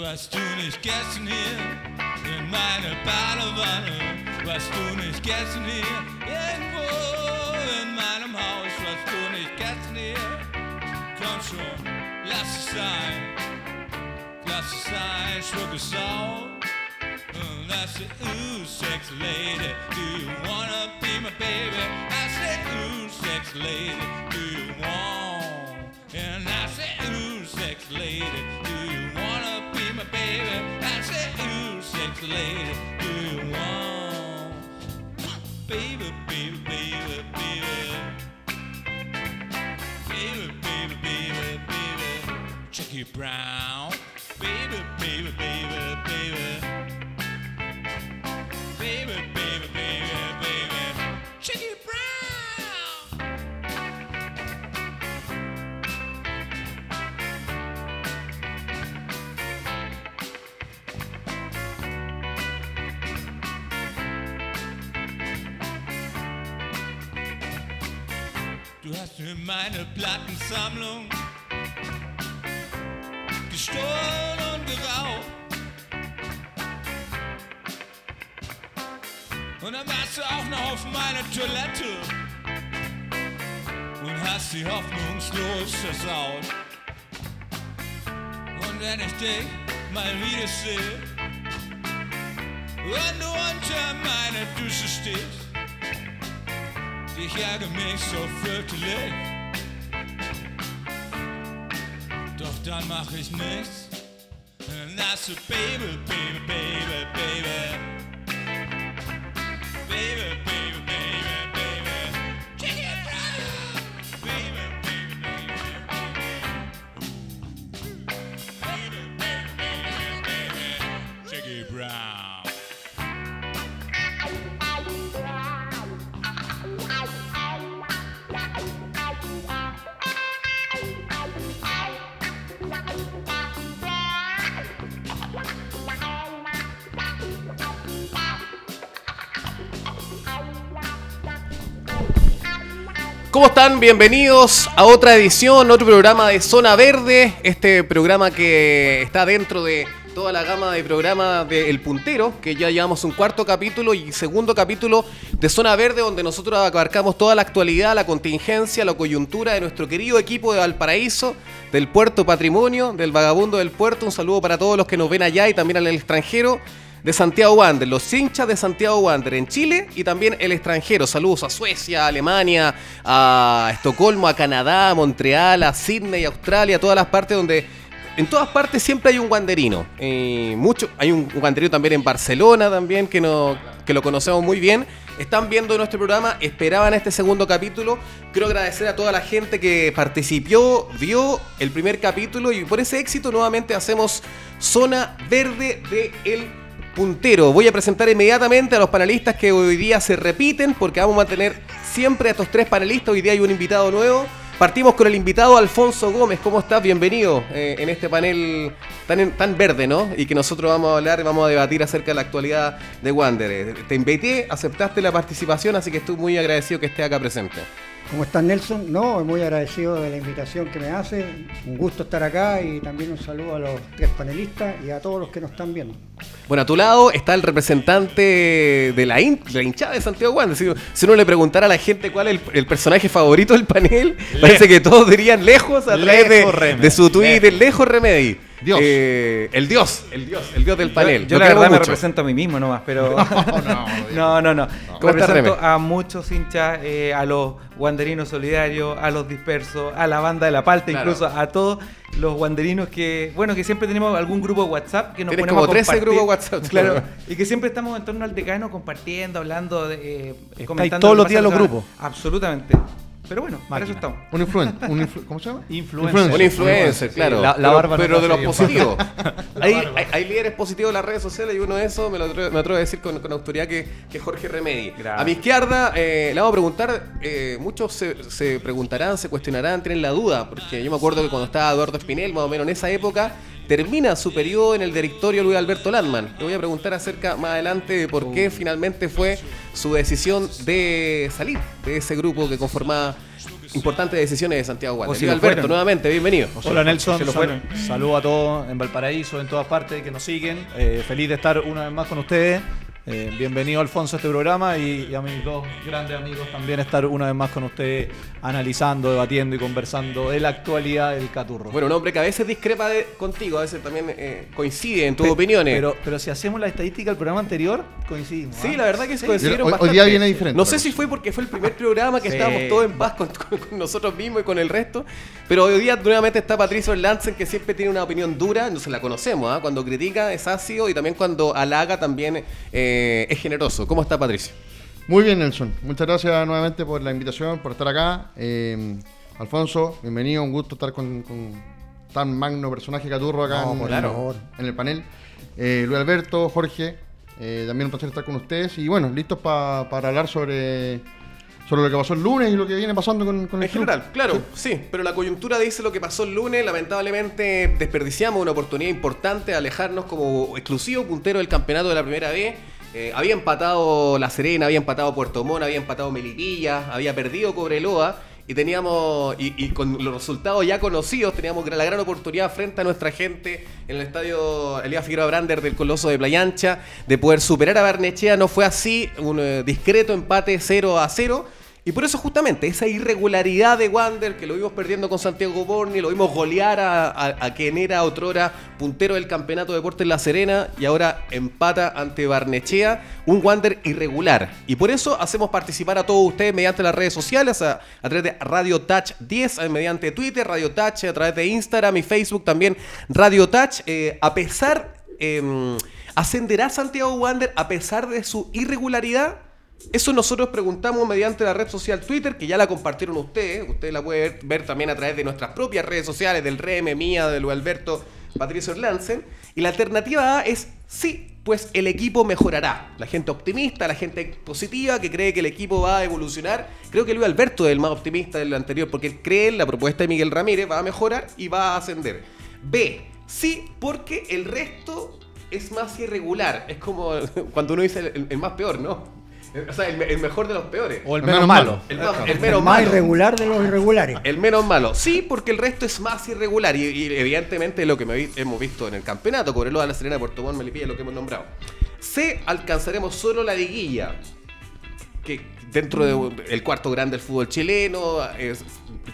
Warst du nicht gestern hier in meiner Badewanne? Warst du nicht gestern hier irgendwo in meinem Haus? Warst du nicht gestern hier? Komm schon, lass es sein, lass es sein, schluck es auf. I said, ooh, sexy lady, do you wanna be my baby? I said, ooh, sexy lady, do you want? And I said, ooh, sexy lady, lady, do you want? Baby, baby, baby, baby. Baby, baby, baby, baby. Jackie Brown. Meine Plattensammlung gestohlen und geraubt. Und dann warst du auch noch auf meiner Toilette und hast sie hoffnungslos versaut. Und wenn ich dich mal wieder sehe und du unter meiner Dusche stehst, ich ärgere mich so fürchterlich. Dann mach ich nichts. I said, baby, baby, baby, baby. Baby, ¿Cómo están? Bienvenidos a otra edición, otro programa de Zona Verde. Este programa que está dentro de toda la gama de programas de El Puntero, que ya llevamos un cuarto capítulo y segundo capítulo de Zona Verde, donde nosotros abarcamos toda la actualidad, la contingencia, la coyuntura de nuestro querido equipo de Valparaíso, del Puerto Patrimonio, del Vagabundo del Puerto. Un saludo para todos los que nos ven allá y también al extranjero de Santiago Wander, los hinchas de Santiago Wander en Chile y también el extranjero. Saludos a Suecia, a Alemania, a Estocolmo, a Canadá, a Montreal, a Sydney, Australia, todas las partes donde en todas partes siempre hay un wanderino. Eh, mucho, hay un wanderino también en Barcelona también que, no, que lo conocemos muy bien. Están viendo nuestro programa, esperaban este segundo capítulo. Quiero agradecer a toda la gente que participó, vio el primer capítulo y por ese éxito nuevamente hacemos Zona Verde de El Puntero. Voy a presentar inmediatamente a los panelistas que hoy día se repiten porque vamos a tener siempre a estos tres panelistas. Hoy día hay un invitado nuevo. Partimos con el invitado Alfonso Gómez. ¿Cómo estás? Bienvenido eh, en este panel tan, verde, ¿no? Y que nosotros vamos a hablar, vamos a debatir acerca de la actualidad de Wander. Te invité, aceptaste la participación, así que estoy muy agradecido que estés acá presente. ¿Cómo estás Nelson? No, muy agradecido de la invitación que me hace. Un gusto estar acá y también un saludo a los tres panelistas y a todos los que nos están viendo. Bueno, a tu lado está el representante de la, hin- de la hinchada de Santiago Wander. Si, si uno le preguntara a la gente cuál es el, el personaje favorito del panel, parece que todos dirían lejos a través de, Lejos su Twitter, lejos Remedy. Dios. Eh, el dios, el dios, el dios del panel. Yo, Lo la verdad me represento a mí mismo nomás, pero. no, no, no, no. ¿Cómo estás, Represento a muchos hinchas, eh, a los guanderinos solidarios, a los dispersos, a la banda de la palta, Claro. incluso a todos los guanderinos que, bueno, que siempre tenemos algún grupo de WhatsApp que nos Tienes ponemos como a 13 compartir. grupos WhatsApp. Claro, y que siempre estamos en torno al decano compartiendo, hablando, de, eh, comentando. todos lo los días los grupos. Absolutamente. Pero bueno, para eso Máquina. estamos. Un influencer. Un influ- ¿Cómo se llama? Influencer. Un influencer, Sí, claro. la- la pero, no de los positivos. Hay, barba. hay- hay líderes positivos en las redes sociales y uno de esos me lo atrevo, me atrevo a decir con, con autoridad que, que es Jorge Remedi. Gracias. A mi izquierda eh, le vamos a preguntar, eh, muchos se, se preguntarán, se cuestionarán, tienen la duda, porque yo me acuerdo que cuando estaba Eduardo Espinel, más o menos en esa época, termina su periodo en el directorio Luis Alberto Landman. Le voy a preguntar acerca más adelante de por qué finalmente fue su decisión de salir de ese grupo que conformaba importantes decisiones de Santiago Wander. Si Luis Alberto, fueron. nuevamente, bienvenido. Hola Nelson, se lo sal- saludo a todos en Valparaíso, en todas partes que nos siguen. Eh, feliz de estar una vez más con ustedes. Eh, bienvenido Alfonso a este programa y, y a mis dos grandes amigos también estar una vez más con ustedes analizando, debatiendo y conversando de la actualidad del Caturro. Bueno, un hombre que a veces discrepa de- contigo, a veces también eh, coincide en tus Pe- opiniones. Pero, pero si hacemos la estadística del programa anterior, coincidimos. sí, ¿ah? la verdad que se Sí. coincidieron Hoy- hoy bastante. día viene diferente No sé si fue porque fue el primer programa que Sí. estábamos todos en paz con, con- con nosotros mismos y con el resto. Pero hoy día nuevamente está Patricio Lansen, que siempre tiene una opinión dura, entonces la conocemos. ¿ah? Cuando critica es ácido y también cuando halaga también eh, es generoso. ¿Cómo está Patricio? Muy bien, Nelson. Muchas gracias nuevamente por la invitación, por estar acá. Eh, Alfonso, bienvenido. Un gusto estar con, con tan magno personaje Caturro acá No, en, el panel. Eh, Luis Alberto, Jorge, eh, también un placer estar con ustedes. Y bueno, listos pa- para hablar sobre, sobre lo que pasó el lunes y lo que viene pasando con, con el En club. general, claro, sí. pero la coyuntura dice lo que pasó el lunes. Lamentablemente desperdiciamos una oportunidad importante de alejarnos como exclusivo puntero del campeonato de la primera B. Eh, había empatado La Serena, había empatado Puerto Montt, había empatado Melipilla, había perdido Cobreloa. Y teníamos, y, con los resultados ya conocidos, teníamos la gran oportunidad frente a nuestra gente en el estadio Elías Figueroa Brander del Coloso de Playa Ancha de poder superar a Barnechea. No fue así, un eh, discreto empate 0 a 0. Y por eso justamente esa irregularidad de Wander, que lo vimos perdiendo con Santiago Borni, lo vimos golear a, a- quien era otrora puntero del campeonato de deportes La Serena y ahora empata ante Barnechea, un Wander irregular. Y por eso hacemos participar a todos ustedes mediante las redes sociales, a, través de Radio Touch 10, eh, mediante Twitter, Radio Touch, a través de Instagram y Facebook también Radio Touch, eh, a pesar... em, ¿Ascenderá Santiago Wander a pesar de su irregularidad? Eso nosotros preguntamos mediante la red social Twitter, que ya la compartieron ustedes. Ustedes la pueden ver, también a través de nuestras propias redes sociales, del REM, mía, de Luis Alberto, Patricio Lansen. Y la alternativa A es sí, pues el equipo mejorará. La gente optimista, la gente positiva, que cree que el equipo va a evolucionar. Creo que Luis Alberto es el más optimista del anterior, porque él cree en la propuesta de Miguel Ramírez, va a mejorar y va a ascender. B, sí, porque el resto es más irregular. Es como cuando uno dice el más peor, ¿no? O sea, el, el mejor de los peores. O el El menos menos malo. malo. El, más- el El menos más malo. irregular de los irregulares. El menos malo. Sí, porque el resto es más irregular. Y, y evidentemente lo que me vi- hemos visto en el campeonato, Cobreloa, La Serena, Puerto Montt, Melipilla, lo que hemos nombrado. C, alcanzaremos solo la liguilla. Que dentro del cuarto grande del fútbol chileno, es-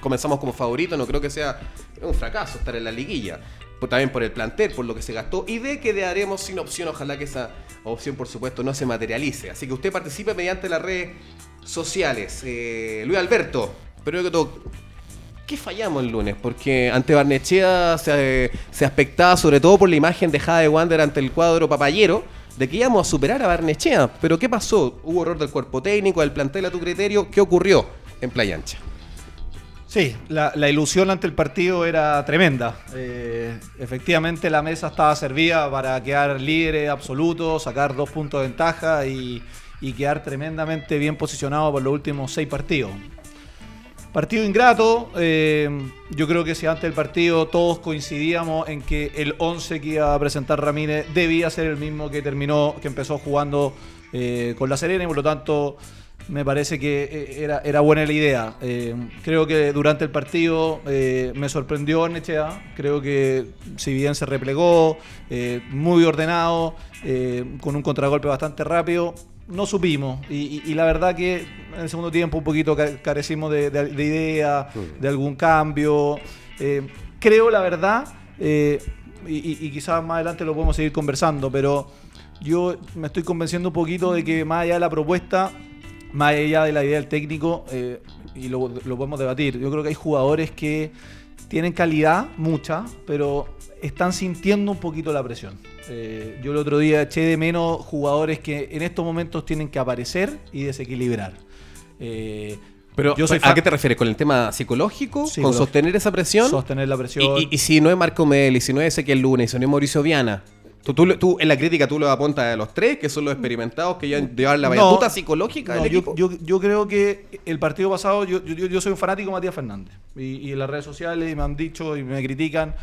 comenzamos como favorito, no creo que sea un fracaso estar en la liguilla. Por- también por el plantel, por lo que se gastó. Y D, que quedaremos sin opción. Ojalá que esa opción, por supuesto, no se materialice. Así que usted participe mediante las redes sociales. Eh, Luis Alberto, todo, ¿Qué fallamos el lunes? Porque ante Barnechea se, se aspectaba sobre todo por la imagen dejada de Wander ante el cuadro papayero de que íbamos a superar a Barnechea. Pero ¿qué pasó? ¿Hubo error del cuerpo técnico, del plantel a tu criterio? ¿Qué ocurrió en Playa Ancha? Sí, la, ilusión ante el partido era tremenda. Eh, efectivamente la mesa estaba servida para quedar líderes absolutos, sacar dos puntos de ventaja y, y quedar tremendamente bien posicionado por los últimos seis partidos. Partido ingrato, eh, yo creo que si antes del partido todos coincidíamos en que el 11 que iba a presentar Ramírez debía ser el mismo que terminó, que empezó jugando eh, con la Serena y por lo tanto me parece que eh, era, era buena la idea. Eh, creo que durante el partido eh, me sorprendió Nechea, creo que si bien se replegó, eh, muy ordenado, con un contragolpe bastante rápido, no supimos. Y, y- y la verdad que en el segundo tiempo un poquito ca- carecimos de, de- de idea, de algún cambio. Creo, la verdad, y- y quizás más adelante lo podemos seguir conversando, pero yo me estoy convenciendo un poquito de que más allá de la propuesta, más allá de la idea del técnico, eh, y lo, lo podemos debatir, yo creo que hay jugadores que tienen calidad, mucha, pero están sintiendo un poquito la presión. Eh, yo el otro día eché de menos jugadores que en estos momentos tienen que aparecer y desequilibrar. Eh, Pero, yo soy ¿A qué te refieres? ¿Con el tema psicológico? ¿Con sostener esa presión? sostener la presión. y- y si no es Marco Mel, y si no es Ezequiel Lunes, y si no es Mauricio Viana. Tú, tú- tú en la crítica tú lo apuntas a los tres, que son los experimentados que ya llevan la No, batuta psicológica No, del yo, yo- yo creo que el partido pasado, yo, yo- yo soy un fanático de Matías Fernández. Y, y en las redes sociales me han dicho y me critican.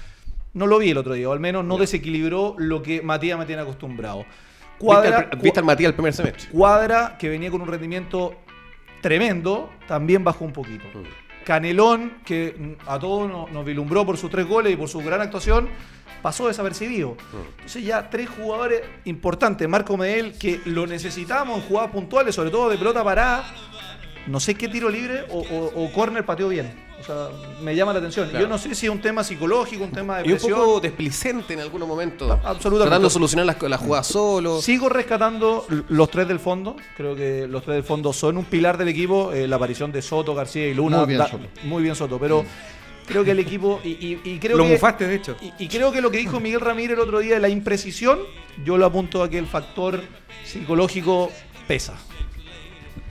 No lo vi el otro día, o al menos no desequilibró lo que Matías me tiene acostumbrado. ¿Viste, Cuadra, viste al Matías el primer semestre? Cuadra, que venía con un rendimiento tremendo, también bajó un poquito. Canelón, que a todos nos, nos por sus tres goles y por su gran actuación, pasó desapercibido. Entonces ya tres jugadores importantes, Marco Medel, que lo necesitamos en jugadas puntuales, sobre todo de pelota parada, no sé qué tiro libre o, o, o córner pateó bien. O sea, me llama la atención. Claro. Yo no sé si es un tema psicológico, un tema de Y un presión. poco desplicente en algunos momentos. A- absolutamente. Tratando de solucionar las, las jugadas solo. Sigo rescatando los tres del fondo. Creo que los tres del fondo son un pilar del equipo. Eh, la aparición de Soto, García y Luna. Muy bien da- Soto. Muy bien Soto. Pero creo que el equipo. Y, y- y creo Lo que, mufaste, de hecho. Y, y creo que lo que dijo Miguel Ramírez el otro día de la imprecisión, yo lo apunto a que el factor psicológico pesa.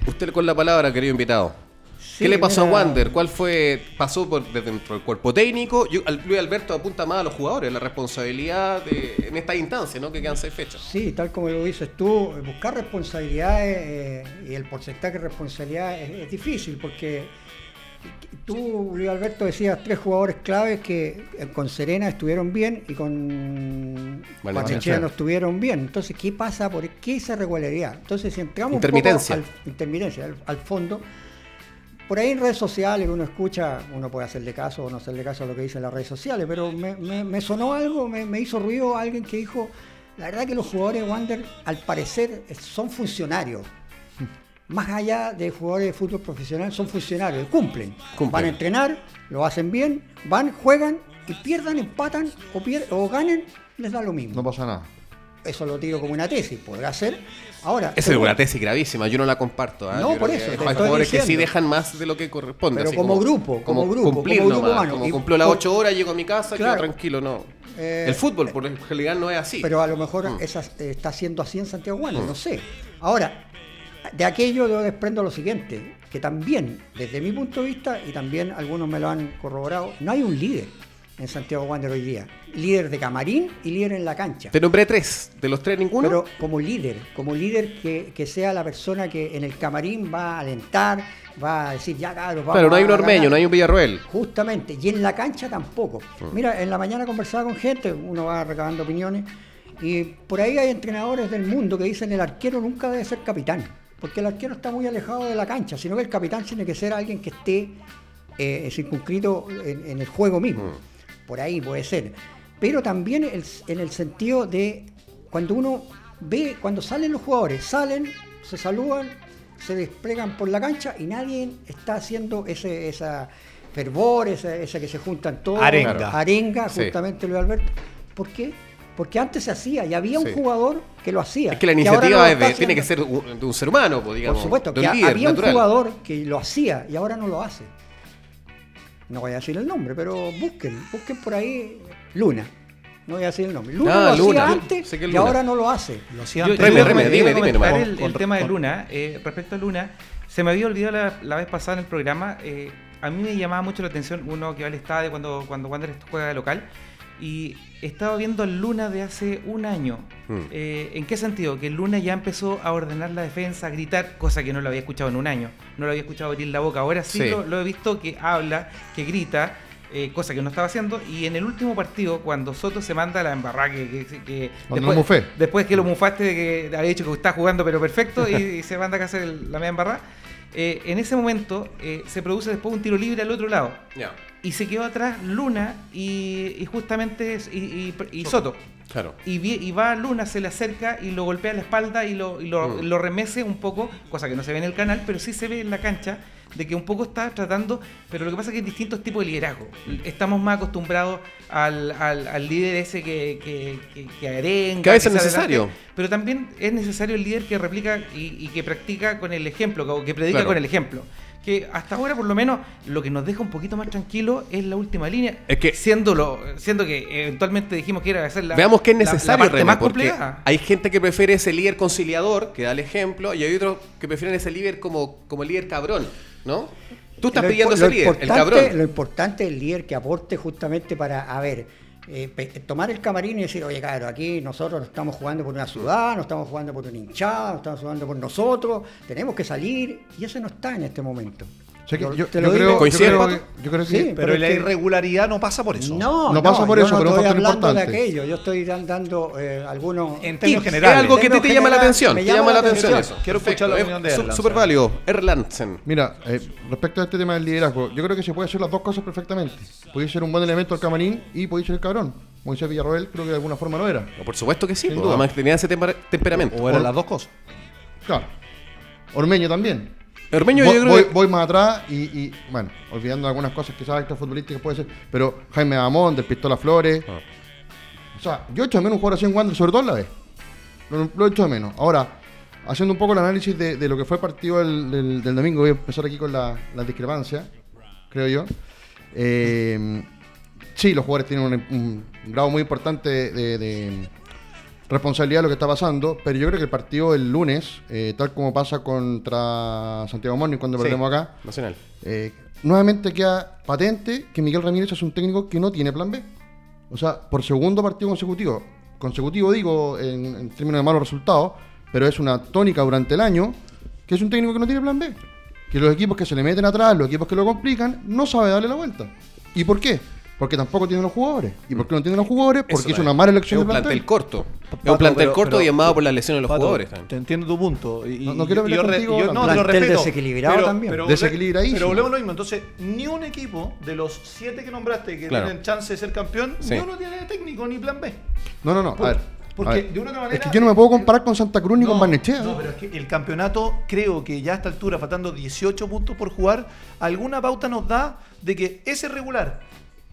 Usted con la palabra, querido invitado. Sí, ¿Qué le pasó mira, a Wander? ¿Cuál fue? ¿Pasó por de dentro del cuerpo técnico? Yo, Luis Alberto apunta más a los jugadores, la responsabilidad de- en esta instancia, ¿no? Que quedan seis fechas. Sí, tal como lo dices tú, buscar responsabilidades eh, y el porcentaje de responsabilidad es, es difícil porque tú, Luis Alberto, decías tres jugadores claves que eh, con Serena estuvieron bien y con. Barnechea no estuvieron bien. Entonces, ¿qué pasa? ¿Por qué esa regularidad? Entonces, si entramos un poco Intermitencia. al, intermitencia, al, al fondo, por ahí en redes sociales uno escucha, uno puede hacerle caso o no hacerle caso a lo que dicen las redes sociales, pero me, me- me sonó algo, me, me hizo ruido alguien que dijo, la verdad que los jugadores de Wander al parecer son funcionarios. Más allá de jugadores de fútbol profesional, son funcionarios, cumplen. Cumplen. Van a entrenar, lo hacen bien, van, juegan y pierdan, empatan o, pier- o ganen, les da lo mismo. No pasa nada. Eso lo tiro como una tesis, podrá ser. Ahora, Esa es una tesis gravísima, yo no la comparto. ¿ah? No, Yo por eso, Hay jugadores que sí dejan más de lo que corresponde. Pero como grupo, como grupo, cumplir como grupo nomás, humano. como Y cumplo las por- 8 horas, llego a mi casa, Claro. quedo tranquilo, no. Eh, el fútbol, por en realidad, no es así. Pero a lo mejor Mm. esa, eh, está siendo así en Santiago Wander, no sé. Ahora, de aquello yo desprendo lo siguiente, que también, desde mi punto de vista, y también algunos me lo han corroborado, no hay un líder en Santiago Wander hoy día. Líder de camarín y líder en la cancha. Te nombré tres, de los tres ninguno. Pero como líder, como líder que, que sea la persona que en el camarín va a alentar, va a decir, ya cabros, vamos claro, no hay un ormeño, ganar". no hay un Villarroel. Justamente, y en la cancha tampoco. Mira, en la mañana conversaba con gente, uno va recabando opiniones, y por ahí hay entrenadores del mundo que dicen el arquero nunca debe ser capitán, porque el arquero está muy alejado de la cancha, sino que el capitán tiene que ser alguien que esté eh, circunscrito en, en el juego mismo. Por ahí puede ser. Pero también el- en el sentido de cuando uno ve, cuando salen los jugadores, salen, se saludan, se desplegan por la cancha y nadie está haciendo ese, esa fervor, esa, esa que se juntan todos. Arenga. Arenga, Sí. justamente Luis Alberto. ¿Por qué? Porque antes se hacía y había un Sí. jugador que lo hacía. Es que la iniciativa no lo es de- está tiene que ser un- de un ser humano, pues, digamos. Por supuesto, de que líder había natural. un jugador que lo hacía y ahora no lo hace. No voy a decir el nombre, pero busquen, busquen por ahí Luna. No voy a decir el nombre. Luna Ah, lo Luna. hacía antes Sé que es y ahora no lo hace. Lo hacía Yo, antes. Reme, yo Reme, iba a dime, dime nomás. el, el tema de Luna. eh, respecto a Luna, se me había olvidado la, la vez pasada en el programa. eh, a mí me llamaba mucho la atención uno que va al estadio cuando, cuando Wander juega de local. Y estaba viendo al Luna de hace un año. Mm. Eh, ¿En qué sentido? Que el Luna ya empezó a ordenar la defensa, a gritar, cosa que no lo había escuchado en un año. No lo había escuchado abrir la boca. Ahora sí, Sí. Lo, lo he visto que habla, que grita. eh, cosa que no estaba haciendo y en el último partido cuando Soto se manda a la embarrada que, que- que mufé. después que lo mufaste de que había dicho que está jugando pero perfecto y, y se manda a hacer el- la media embarrada eh, en ese momento eh, se produce después un tiro libre al otro lado y se quedó atrás Luna y, y justamente y, y- y Soto claro. y, y va Luna, se le acerca y lo golpea en la espalda y lo, y lo, Mm. lo remece un poco, cosa que no se ve en el canal, pero sí se ve en la cancha de que un poco está tratando, pero lo que pasa es que hay distintos tipos de liderazgo. Estamos más acostumbrados al, al- al líder ese que, que, que, que arenga, Que a veces es necesario. pero también es necesario el líder que replica y, y que practica con el ejemplo, que, que predica Claro. con el ejemplo. Que hasta ahora, por lo menos, lo que nos deja un poquito más tranquilo es la última línea. Es que- siendo, lo, siendo que eventualmente dijimos que era hacer la, Veamos qué es la- la necesario, parte Remy, más complicada. hay gente que prefiere ese líder conciliador, que da el ejemplo, y hay otros que prefieren ese líder como, como líder cabrón, ¿no? Tú estás Lo pidiendo ese líder, el cabrón. Lo importante es el líder que aporte justamente para, a ver, eh, tomar el camarín y decir, oye, claro, aquí nosotros no estamos jugando por una ciudad, no estamos jugando por una hinchada, no estamos jugando por nosotros, tenemos que salir, y eso no está en este momento. O sea que Yo yo, te yo creo, yo ¿Coincide, creo que, yo creo que Sí, Pero, pero es la que- irregularidad no pasa por eso. No, No pasa por yo eso, no pero estoy hablando de importante. aquello. Yo estoy dan- dando eh, algunos. En términos generales. Es algo que te, En te llama la atención. me Te llama llama la atención atención. eso. Quiero escuchar la opinión de Erlandsen. Súper válido. Erlandsen. Mira, eh, respecto a este tema del liderazgo, yo creo que se puede hacer las dos cosas perfectamente. Puede ser un buen elemento al camarín y puede ser el cabrón. Moisés Villarroel creo que de alguna forma lo era. Por supuesto que sí. Sin pues, duda. Además tenía ese tempera- temperamento. O eran las dos cosas. Claro. Ormeño también. Ormeño voy, yo creo voy- que... voy más atrás y, y, bueno, olvidando algunas cosas quizás extrafutbolísticas puede ser, pero Jaime Amón, del Pistola Flores. Ah. O sea, yo echo de menos un jugador así en Wander, sobre todo en la vez. Lo, lo echo de menos. Ahora, haciendo un poco el análisis de, de lo que fue el partido del, del- del domingo, voy a empezar aquí con la, la discrepancia, creo yo. Eh, sí, los jugadores tienen un, un grado muy importante de, de responsabilidad de lo que está pasando, pero yo creo que el partido el lunes, eh, tal como pasa contra Santiago Morning cuando Sí. perdemos acá, Nacional. eh, nuevamente queda patente que Miguel Ramírez es un técnico que no tiene plan B. O sea, por segundo partido consecutivo, consecutivo digo en, en términos de malos resultados, pero es una tónica durante el año, que es un técnico que no tiene plan B. Que los equipos que se le meten atrás, los equipos que lo complican, no sabe darle la vuelta. ¿Y por qué? Porque tampoco tiene los jugadores. ¿Y por qué no tiene los jugadores? Porque Eso es una mala elección Es un de plantel. plantel corto. Es un plantel pero- corto pero- y armado por las lesiones de los Pato, jugadores. también. Te entiendo tu punto. Y, No- quiero yo contigo, yo no. te lo respeto. desequilibrado pero- también. pero- Desequilibradísimo. Pero volvemos a lo mismo. Entonces, ni un equipo de los siete que nombraste que Claro. tienen chance de ser campeón, Sí. ni uno tiene técnico ni plan B. No, no, no. Por- a ver, porque a ver. de una otra manera. Es que yo no me puedo comparar con Santa Cruz ni con Barnechea. No, pero es que el campeonato, creo que ya a esta altura, faltando 18 puntos por jugar, alguna pauta nos da de que ese regular,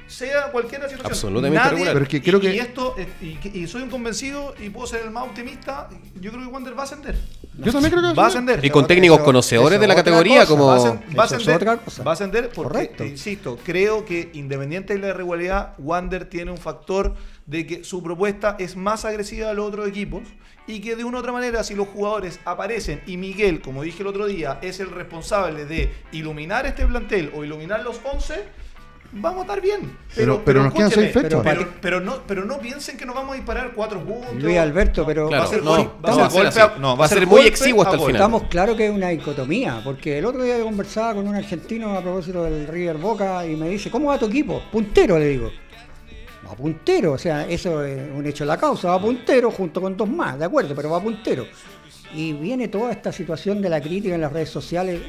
sea cualquier situación. Absolutamente nadie- regular. Pero es que creo y, que- y esto, eh, y, soy un convencido y puedo ser el más optimista. Yo creo que Wander va a ascender. Yo también creo que Va a ascender. Y con técnicos eso- conocedores eso de la categoría, cosa. como. Va a, ascender, otra cosa. va a ascender porque, Correcto. insisto, creo que independiente de la irregularidad, Wander tiene un factor de que su propuesta es más agresiva a los otros equipos y que de una u otra manera, si los jugadores aparecen y Miguel, como dije el otro día, es el responsable de iluminar este plantel o iluminar los 11, vamos a estar bien. Pero- pero nos quedan seis fechas. Pero, pero no, pero no piensen que nos vamos a disparar cuatro puntos. Luis Alberto, pero Claro, va a ser no, gol- va a va ser ser golpe así. a- no, Va a ser muy exiguo hasta el final. Estamos claro que es una dicotomía, porque el otro día yo conversaba con un argentino a propósito del River Boca y me dice, ¿cómo va tu equipo? Puntero, le digo. Va puntero, o sea, eso es un hecho de la causa, va puntero junto con dos más, de acuerdo, pero va puntero. Y viene toda esta situación de la crítica en las redes sociales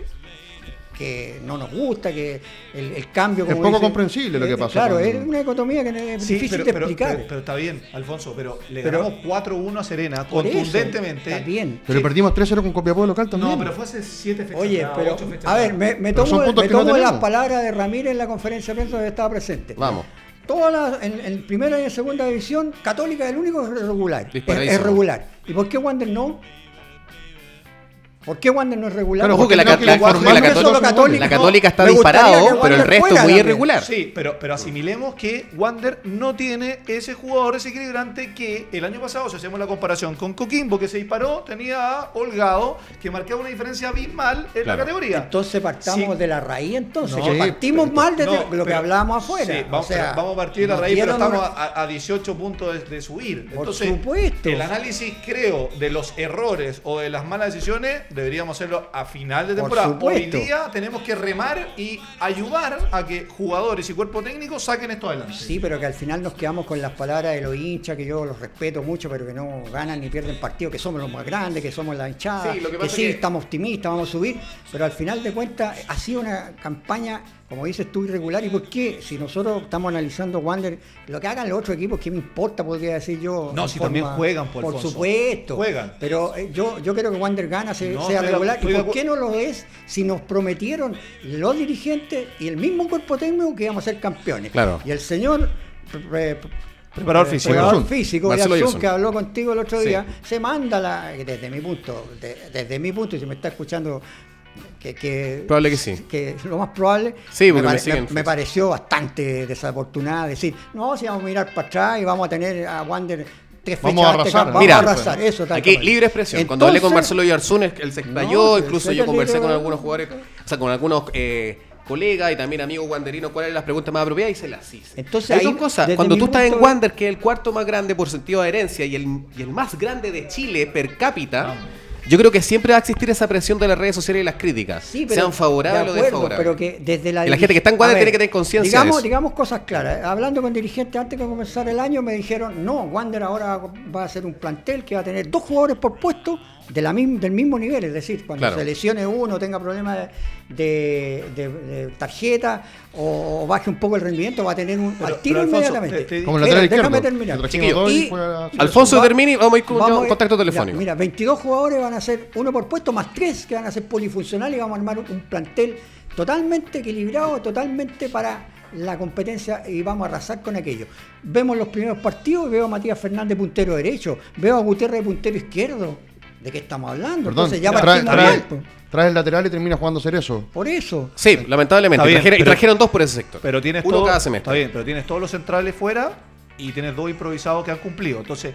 que no nos gusta, que el, el cambio... Es como poco dice- comprensible lo que eh, pasa Claro, con- es una dicotomía que es Sí, difícil pero, de explicar. pero- pero está bien, Alfonso, pero le Pero- ganamos 4-1 a Serena eso, contundentemente. está bien. Pero Sí. perdimos 3-0 con Copiapó local también. No, pero fue hace 7 fechas. Oye, pero a ver, me, tomo, me no las palabras de Ramírez en la conferencia de prensa donde estaba presente. Vamos. Todas las, en, en primera y en segunda división, Católica es el único que es regular. Es, es regular. ¿Y por qué Wander no? ¿Por qué Wander no es regular? Claro, Ojo que la, que la- la la Católica, solo Católica, la Católica está disparado, pero el resto es muy irregular. Sí, pero, pero asimilemos que Wander no tiene ese jugador desequilibrante que el año pasado, si hacemos la comparación con Coquimbo, que se disparó, tenía a Holgado, que marcaba una diferencia abismal en Claro. la categoría. Entonces partamos Sí. de la raíz entonces. No, sí, partimos pero- mal desde No, lo que hablábamos afuera. Sí, vamos, o sea, pero vamos a partir de la raíz, pero estamos una- a, a 18 puntos de, de subir. Por Entonces, supuesto. el análisis, creo, de los errores o de las malas decisiones, deberíamos hacerlo a final de Por temporada. Hoy día tenemos que remar y ayudar a que jugadores y cuerpo técnico saquen esto adelante. Sí, pero que al final nos quedamos con las palabras de los hinchas, que yo los respeto mucho, pero que no ganan ni pierden partido, que somos los más grandes, que somos la hinchada, Sí, lo que sí, que- estamos optimistas, vamos a subir, pero al final de cuentas ha sido una campaña, como dices tú, irregular. ¿Y por qué? Si nosotros estamos analizando Wander, lo que hagan los otros equipos, ¿qué me importa? Podría decir yo. No, si también juegan, por Por supuesto. Juegan. Pero eh, yo, yo creo que Wander gana, se- No, sea regular. ¿Y por qué no lo es si nos prometieron los dirigentes y el mismo cuerpo técnico que íbamos a ser campeones? Claro. Y el señor pre- pre- Preparador pre- físico. preparador físico que habló contigo el otro Sí. día, se manda la, desde mi punto, de- desde mi punto, y si me está escuchando, que, que- Probable que sí. que lo más probable, Sí, porque me, me siguen pareció bastante desafortunada decir, no, si vamos a mirar para atrás y vamos a tener a Wander tres fechas Vamos a arrasar, vamos Mira, a arrasar, eso tal Aquí como- libre expresión. Cuando hablé con Marcelo Yarzún, él se explayó, No, incluso yo conversé libre- con algunos jugadores, o sea, con algunos eh, colegas y también amigos wanderinos, cuáles eran las preguntas más apropiadas y se las hice. Entonces, Ahí son cosas. Cuando tú estás en Wander, que es el cuarto más grande por sentido de herencia y el, y el más grande de Chile per cápita, yo creo que siempre va a existir esa presión de las redes sociales y las críticas, Sí, pero, sean favorables de o desfavorables. Pero que desde la, Y la gente que está en Wander tiene que tener conciencia de digamos, eso. Digamos cosas claras. Hablando con dirigentes antes de comenzar el año, me dijeron: no, Wander ahora va a ser un plantel que va a tener dos jugadores por puesto de la mism- del mismo nivel. Es decir, cuando Claro. se lesione uno, tenga problemas de, de- de tarjeta o, o baje un poco el rendimiento, va a tener un Pero- al tiro Alfonso, inmediatamente. te- te- Como lateral déjame terminar. y y- Alfonso Va- Termini, vamos a ir con Vamos un contacto mira, telefónico. Mira, 22 jugadores van a ser uno por puesto, más tres que van a ser polifuncionales y vamos a armar un, plantel totalmente equilibrado, totalmente para la competencia y vamos a arrasar con aquello. Vemos los primeros partidos y veo a Matías Fernández puntero derecho, veo a Gutiérrez puntero izquierdo. ¿De qué estamos hablando? Perdón, Entonces ya trae, partimos trae- mal. pues. trae el lateral y termina jugando Cerezo. Por eso. Sí, lamentablemente. Bien, trajeron, y trajeron dos por ese sector. Pero tienes Uno todo- cada semestre. Está bien, pero tienes todos los centrales fuera y tienes dos improvisados que han cumplido. Entonces,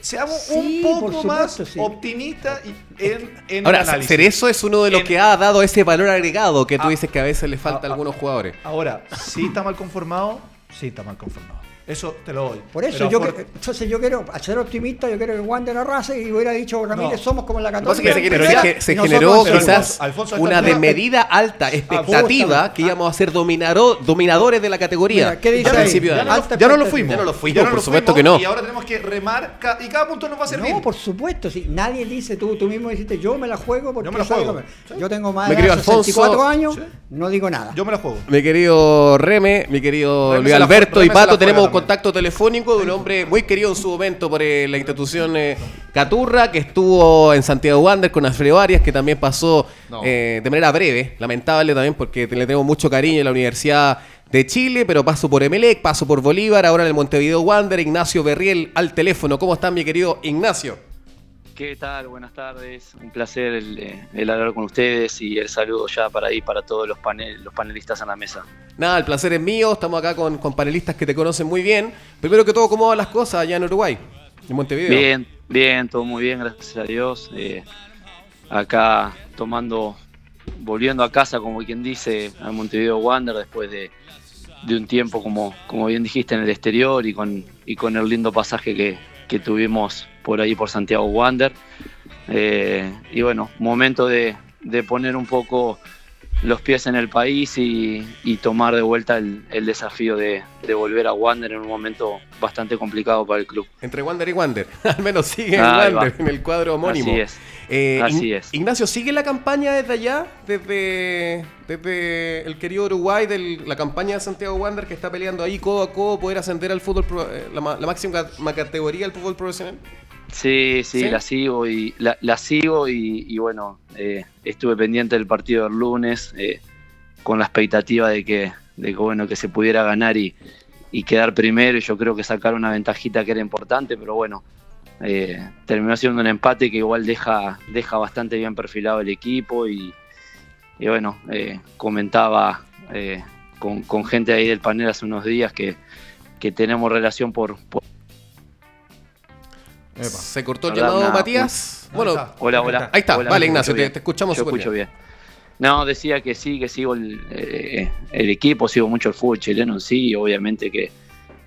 seamos Sí, un poco más sí. optimistas y- en, en Ahora, el análisis. Cerezo es uno de los En- que ha dado ese valor agregado que tú Ah. dices que a veces le falta a Ah, algunos jugadores. Ahora, sí está mal conformado, sí está mal conformado. Eso te lo doy. Por eso Pero yo que- entonces yo quiero, al ser optimista, yo quiero que Wander arrase y hubiera dicho Ramírez, No. somos como la Católica. se, que se generó quizás Alfonso, una altura- desmedida alta expectativa que íbamos a ser dominaro- dominadores de la categoría Mira, ¿qué dice al ahí? principio de Ya no, Alta ya no lo fuimos. Ya no lo fuimos, no por lo supuesto fuimos, que no. Y ahora tenemos que remar ca- y cada punto nos va a servir. No, por supuesto, sí. Nadie dice, tú, tú mismo dijiste, yo me la juego porque Yo me la juego. Gómez". Yo tengo más de querido 64 Alfonso. años, Sí. no digo nada. Yo me la juego. Mi querido Reme, mi querido Luis Alberto y Pato, tenemos. Contacto telefónico de un hombre muy querido en su momento por eh, la institución eh, Caturra, que estuvo en Santiago Wander con Alfredo Arias, que también pasó No. eh, de manera breve, lamentable también porque le tenemos mucho cariño en la Universidad de Chile, pero paso por Emelec, paso por Bolívar, ahora en el Montevideo Wander, Ignacio Berriel al teléfono. ¿Cómo están, mi querido Ignacio? ¿Qué tal? Buenas tardes. Un placer el, eh, el hablar con ustedes y el saludo ya para ahí para todos los, panel, los panelistas en la mesa. Nada, el placer es mío, estamos acá con, con panelistas que te conocen muy bien. Primero que todo, ¿cómo van las cosas allá en Uruguay? En Montevideo. Bien, bien, todo muy bien, gracias a Dios. Eh, acá tomando, volviendo a casa, como quien dice, a Montevideo Wander después de, de un tiempo, como, como bien dijiste, en el exterior y con, y con el lindo pasaje que, que tuvimos por ahí por Santiago Wander. Eh, y bueno, momento de, de poner un poco los pies en el país y, y tomar de vuelta el, el desafío de, de volver a Wander en un momento bastante complicado para el club. Entre Wander y Wander. Al menos sigue en Wander, en el cuadro homónimo. Así es. Eh, Así es. Ignacio, ¿sigue la campaña desde allá? Desde, desde el querido Uruguay, de la campaña de Santiago Wander que está peleando ahí codo a codo poder ascender al fútbol, eh, la, la máxima ca- categoría del fútbol profesional. Sí, sí, ¿Sí? la sigo y la, la sigo y, y bueno, eh, estuve pendiente del partido del lunes eh, con la expectativa de que, de que bueno que se pudiera ganar y, y quedar primero y yo creo que sacar una ventajita que era importante, pero bueno, eh, terminó siendo un empate que igual deja, deja bastante bien perfilado el equipo y, y bueno, eh, comentaba eh, con, con gente ahí del panel hace unos días que, que tenemos relación por, por Epa. Se cortó el llamado una- Matías. Bueno. Hola, hola. ahí está. Hola, vale, Ignacio, te, escuchamos Yo súper escucho bien. bien. No, decía que sí, que sigo el, eh, el equipo, sigo mucho el fútbol chileno en sí, y obviamente que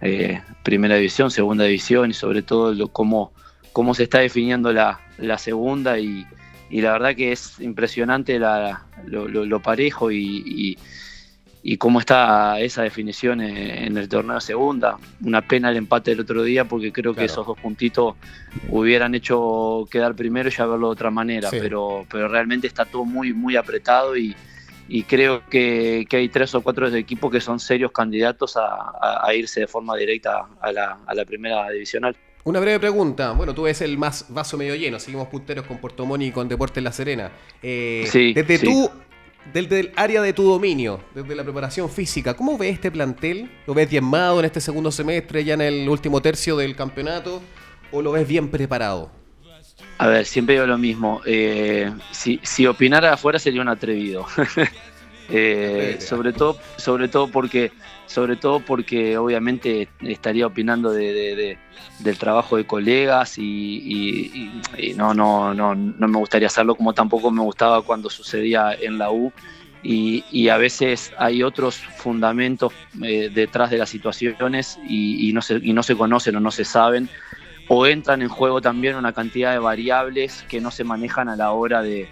eh, primera división, segunda división y sobre todo lo- cómo, cómo se está definiendo la, la segunda y, y la verdad que es impresionante la- lo, lo- lo parejo y, y- y cómo está esa definición en, el torneo de segunda. Una pena el empate del otro día porque creo que esos dos puntitos hubieran hecho quedar primero y ya verlo de otra manera, Sí. pero, pero realmente está todo muy, muy apretado y, y creo que, que hay tres o cuatro de equipos que son serios candidatos a, a- a irse de forma directa a la, a la primera divisional. Una breve pregunta. Bueno, tú ves el más vaso medio lleno. Seguimos punteros con Puerto Montt y con Deportes La Serena. Eh, Sí, desde sí. tú, desde el área de tu dominio, desde la preparación física, ¿cómo ves este plantel? ¿Lo ves diezmado en este segundo semestre, ya en el último tercio del campeonato? ¿O lo ves bien preparado? A ver, siempre digo lo mismo. eh, si, si opinara afuera sería un atrevido. Eh, sobre todo, sobre todo porque, sobre todo porque obviamente estaría opinando de, de- de- del trabajo de colegas y, y- y- y no, no, no, no me gustaría hacerlo como tampoco me gustaba cuando sucedía en la U. Y, y a veces hay otros fundamentos eh, detrás de las situaciones y no se, y no se conocen o no se saben o entran en juego también una cantidad de variables que no se manejan a la hora de,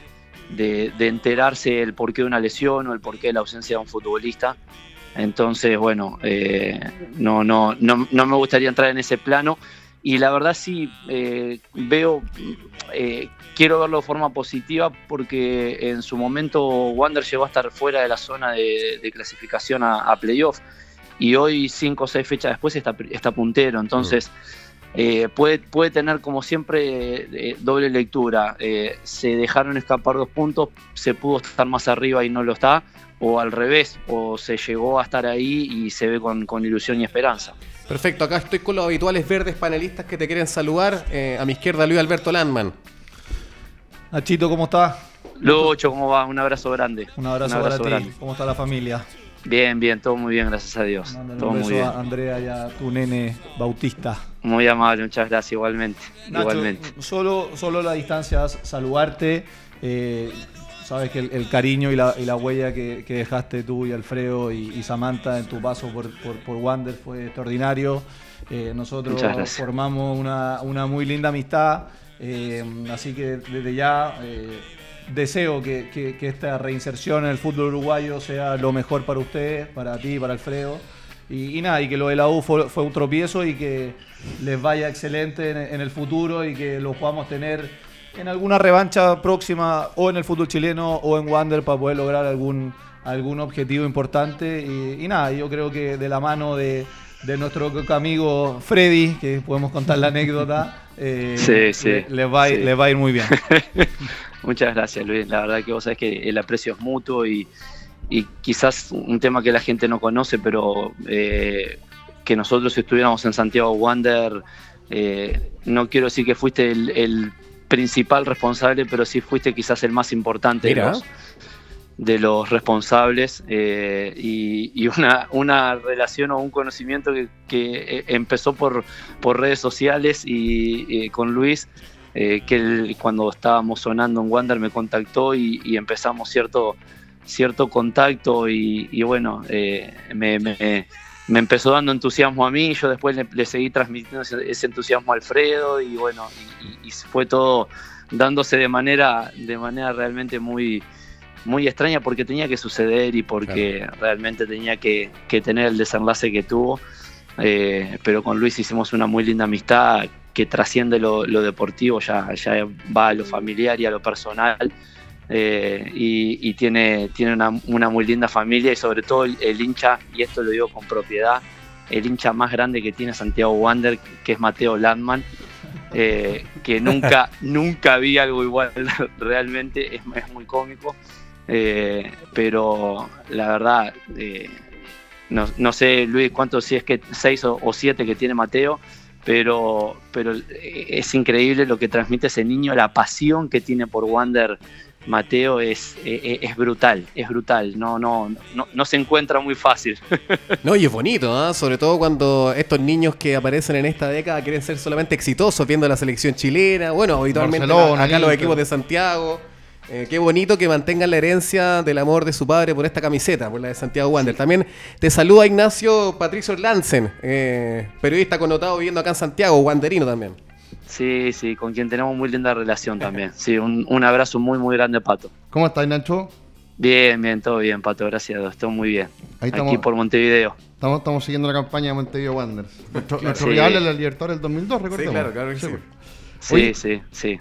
de, enterarse el porqué de una lesión o el porqué de la ausencia de un futbolista. Entonces, bueno, eh, no, no, no, no, me gustaría entrar en ese plano. Y la verdad sí eh, veo, eh, quiero verlo de forma positiva porque en su momento Wander llegó a estar fuera de la zona de, clasificación a, playoff y hoy, cinco o seis fechas después, está, está puntero. Entonces, eh, puede, puede tener como siempre eh, doble lectura. Eh, se dejaron escapar dos puntos, se pudo estar más arriba y no lo está, o al revés, o se llegó a estar ahí y se ve con, ilusión y esperanza. Perfecto, acá estoy con los habituales verdes panelistas que te quieren saludar. a mi izquierda, Luis Alberto Landman. Nachito, ¿cómo estás? Lucho, ¿cómo va? Un abrazo grande. Un abrazo, para ti. ¿Cómo está la familia? Bien, bien, todo muy bien, gracias a Dios. todo un beso muy bien. a Andrea y a tu nene Bautista. Muy amable, muchas gracias, igualmente. igualmente. Solo, solo la distancia, saludarte. Eh, sabes que el, cariño y la, huella que, dejaste tú y Alfredo y, Samantha en tu paso por, por, Wander fue extraordinario. Eh, nosotros formamos una, una, muy linda amistad. Eh, así que desde ya deseo que, esta reinserción en el fútbol uruguayo sea lo mejor para usted, para ti, para Alfredo. Y, nada, y que lo de la U fue, un tropiezo y que les vaya excelente en, el futuro y que lo podamos tener en alguna revancha próxima o en el fútbol chileno o en Wander para poder lograr algún, algún objetivo importante. Y, nada, yo creo que de la mano de, nuestro amigo Freddy, que podemos contar la anécdota, eh, les, va, les va a ir muy bien. Muchas gracias, Luis. La verdad que vos sabés que el aprecio es mutuo y, quizás un tema que la gente no conoce, pero eh, que nosotros estuviéramos en Santiago Wander, eh, no quiero decir que fuiste el, principal responsable, pero sí fuiste quizás el más importante de los, responsables eh, y, una, una, relación o un conocimiento que, empezó por, por redes sociales y con Luis que él, cuando estábamos sonando en Wander me contactó y, empezamos cierto, cierto contacto y, bueno, eh, me, empezó dando entusiasmo a mí, yo después le, seguí transmitiendo ese, entusiasmo a Alfredo y bueno, y, fue todo dándose de manera, de manera realmente muy, muy extraña porque tenía que suceder y porque realmente tenía que, tener el desenlace que tuvo. Eh, pero con Luis hicimos una muy linda amistad que trasciende lo, deportivo, ya, ya va a lo familiar y a lo personal. Eh, y, tiene, tiene una, muy linda familia y sobre todo el, hincha, y esto lo digo con propiedad, el hincha más grande que tiene Santiago Wander, que es Mateo Landman, eh, que nunca, nunca vi algo igual realmente, es, muy cómico, eh, pero la verdad, no, sé Luis cuántos, si es que seis o siete que tiene Mateo, pero, pero es increíble lo que transmite ese niño, la pasión que tiene por Wander Mateo es, es, brutal, es brutal, no, no, no, no, se encuentra muy fácil. No, y es bonito, ¿ah? sobre todo cuando estos niños que aparecen en esta década quieren ser solamente exitosos viendo la selección chilena, bueno, habitualmente acá los equipos de Santiago. Eh, qué bonito que mantengan la herencia del amor de su padre por esta camiseta, por la de Santiago Wander. También te saluda Ignacio Patricio Lansen, eh, periodista connotado viviendo acá en Santiago, wanderino también. Sí, sí, con quien tenemos muy linda relación también. Sí, un, abrazo muy, muy grande, Pato. ¿Cómo estás, Nacho? Bien, bien, todo bien, Pato, gracias a Dios, todo muy bien. Aquí por Montevideo. Estamos, estamos siguiendo la campaña de Montevideo Wanderers. Nuestro, rival en el Libertadores del 2002, recordemos. Sí, claro, claro que sí. Sí, sí, sí.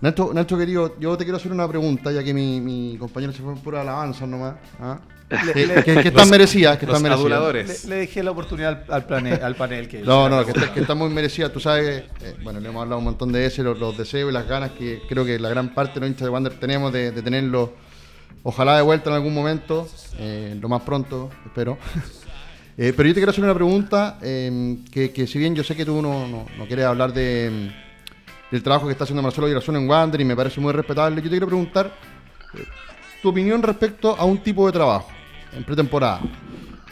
Nacho, Nacho, querido, yo te quiero hacer una pregunta, ya que mi, mi compañero se fue pura alabanza nomás. ¿ah? Que, que, están merecidas, que están merecidas. Le, dejé la oportunidad al, panel, al panel que No, no, que, que están muy merecidas. Tú sabes, eh, bueno, le hemos hablado un montón de veces, los, deseos y las ganas que creo que la gran parte de los hinchas de Wander tenemos de, tenerlo, ojalá de vuelta en algún momento, eh, lo más pronto, espero. Eh, pero yo te quiero hacer una pregunta, que, que, si bien yo sé que tú no, no, no quieres hablar de el trabajo que está haciendo Marcelo Girasón en Wander y me parece muy respetable. Yo te quiero preguntar eh, tu opinión respecto a un tipo de trabajo en pretemporada.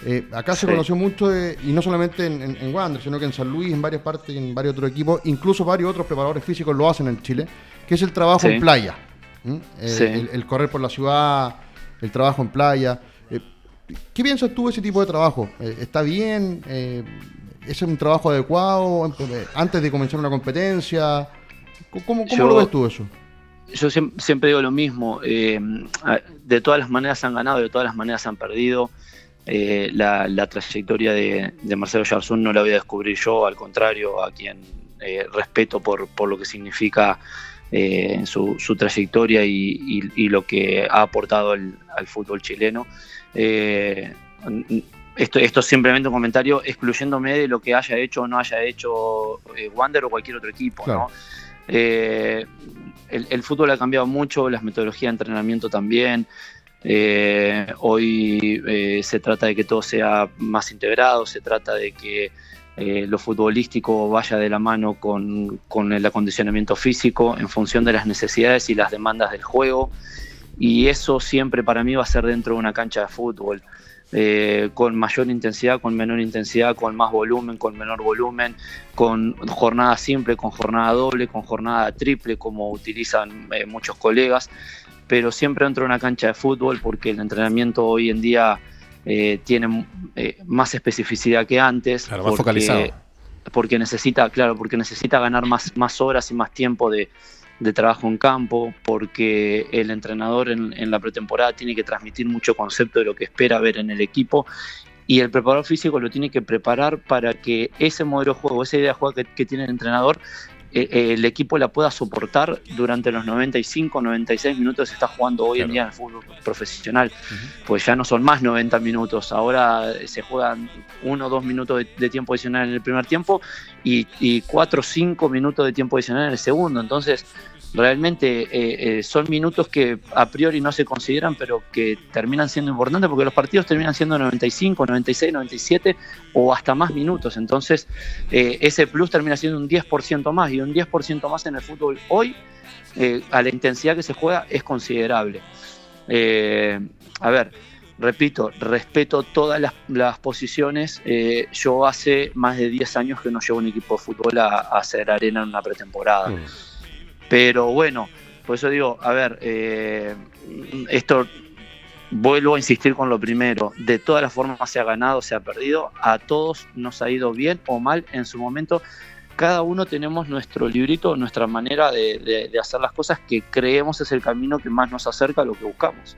Eh, acá se conoció mucho, y no solamente en, Wander, sino que en San Luis, en varias partes en varios otros equipos, incluso varios otros preparadores físicos lo hacen en Chile, que es el trabajo en playa. Eh, el, correr por la ciudad, el trabajo en playa. ¿Qué piensas tú de ese tipo de trabajo? ¿Está bien? ¿Ese es un trabajo adecuado eh, antes de comenzar una competencia? ¿Cómo, cómo Yo- lo ves tú eso? Yo siem- siempre digo lo mismo, eh, de todas las maneras han ganado, de todas las maneras han perdido. Eh, la, la trayectoria de, Marcelo Yarzún no la voy a descubrir yo, al contrario, a quien eh, respeto por, lo que significa eh, su, su trayectoria y, lo que ha aportado al, fútbol chileno. Eh, esto, esto es simplemente un comentario excluyéndome de lo que haya hecho o no haya hecho eh, Wander o cualquier otro equipo. ¿no? Eh, el, fútbol ha cambiado mucho, las metodologías de entrenamiento también. Eh, hoy eh, se trata de que todo sea más integrado, se trata de que lo futbolístico vaya de la mano con, con el acondicionamiento físico en función de las necesidades y las demandas del juego. Y eso siempre para mí va a ser dentro de una cancha de fútbol. Eh, con mayor intensidad, con menor intensidad, con más volumen, con menor volumen, con jornada simple, con jornada doble, con jornada triple, como utilizan eh, muchos colegas, pero siempre dentro de una cancha de fútbol, porque el entrenamiento hoy en día eh, tiene eh, más especificidad que antes. Claro, más porque- focalizado. Porque necesita, claro, porque necesita ganar más, más horas y más tiempo de, de trabajo en campo, porque el entrenador en, en la pretemporada tiene que transmitir mucho concepto de lo que espera ver en el equipo y el preparador físico lo tiene que preparar para que ese modelo de juego, esa idea de juego que, que tiene el entrenador, el equipo la pueda soportar durante los 95, 96 minutos que se está jugando hoy en día en el fútbol profesional. Pues ya no son más 90 minutos, ahora se juegan uno o dos minutos de, de tiempo adicional en el primer tiempo y, y cuatro o cinco minutos de tiempo adicional en el segundo. Entonces, realmente eh, eh, son minutos que a priori no se consideran, pero que terminan siendo importantes porque los partidos terminan siendo 95, 96, 97 o hasta más minutos. Entonces, eh, ese plus termina siendo un 10% más y un 10% más en el fútbol hoy, eh, a la intensidad que se juega, es considerable. Eh, a ver, repito, respeto todas las, las posiciones. Yo hace más de 10 años que no llevo un equipo de fútbol a, a hacer arena en una pretemporada. Mm. Pero bueno, por eso digo, a ver, eh, esto vuelvo a insistir con lo primero, de todas las formas se ha ganado, se ha perdido, a todos nos ha ido bien o mal en su momento. Cada uno tenemos nuestro librito, nuestra manera de, de- de hacer las cosas que creemos es el camino que más nos acerca a lo que buscamos.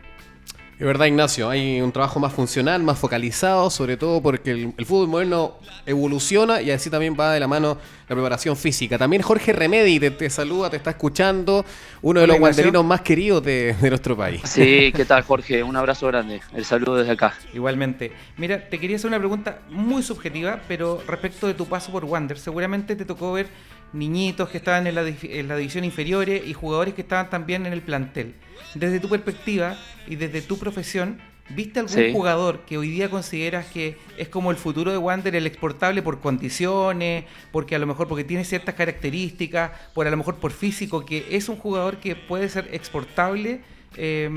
Es verdad, Ignacio, hay un trabajo más funcional, más focalizado, sobre todo porque el, el fútbol moderno evoluciona y así también va de la mano la preparación física. También Jorge Remedi te, te saluda, te está escuchando, uno de los guanderinos más queridos de, de nuestro país. Sí, ¿qué tal Jorge? Un abrazo grande. El saludo desde acá. Igualmente. Mira, te quería hacer una pregunta muy subjetiva, pero respecto de tu paso por Wander, seguramente te tocó ver niñitos que estaban en la, dif- en la división inferiores y jugadores que estaban también en el plantel. Desde tu perspectiva y desde tu profesión, ¿viste algún Sí. jugador que hoy día consideras que es como el futuro de Wander, el exportable por condiciones, porque a lo mejor porque tiene ciertas características, por a lo mejor por físico, que es un jugador que puede ser exportable eh,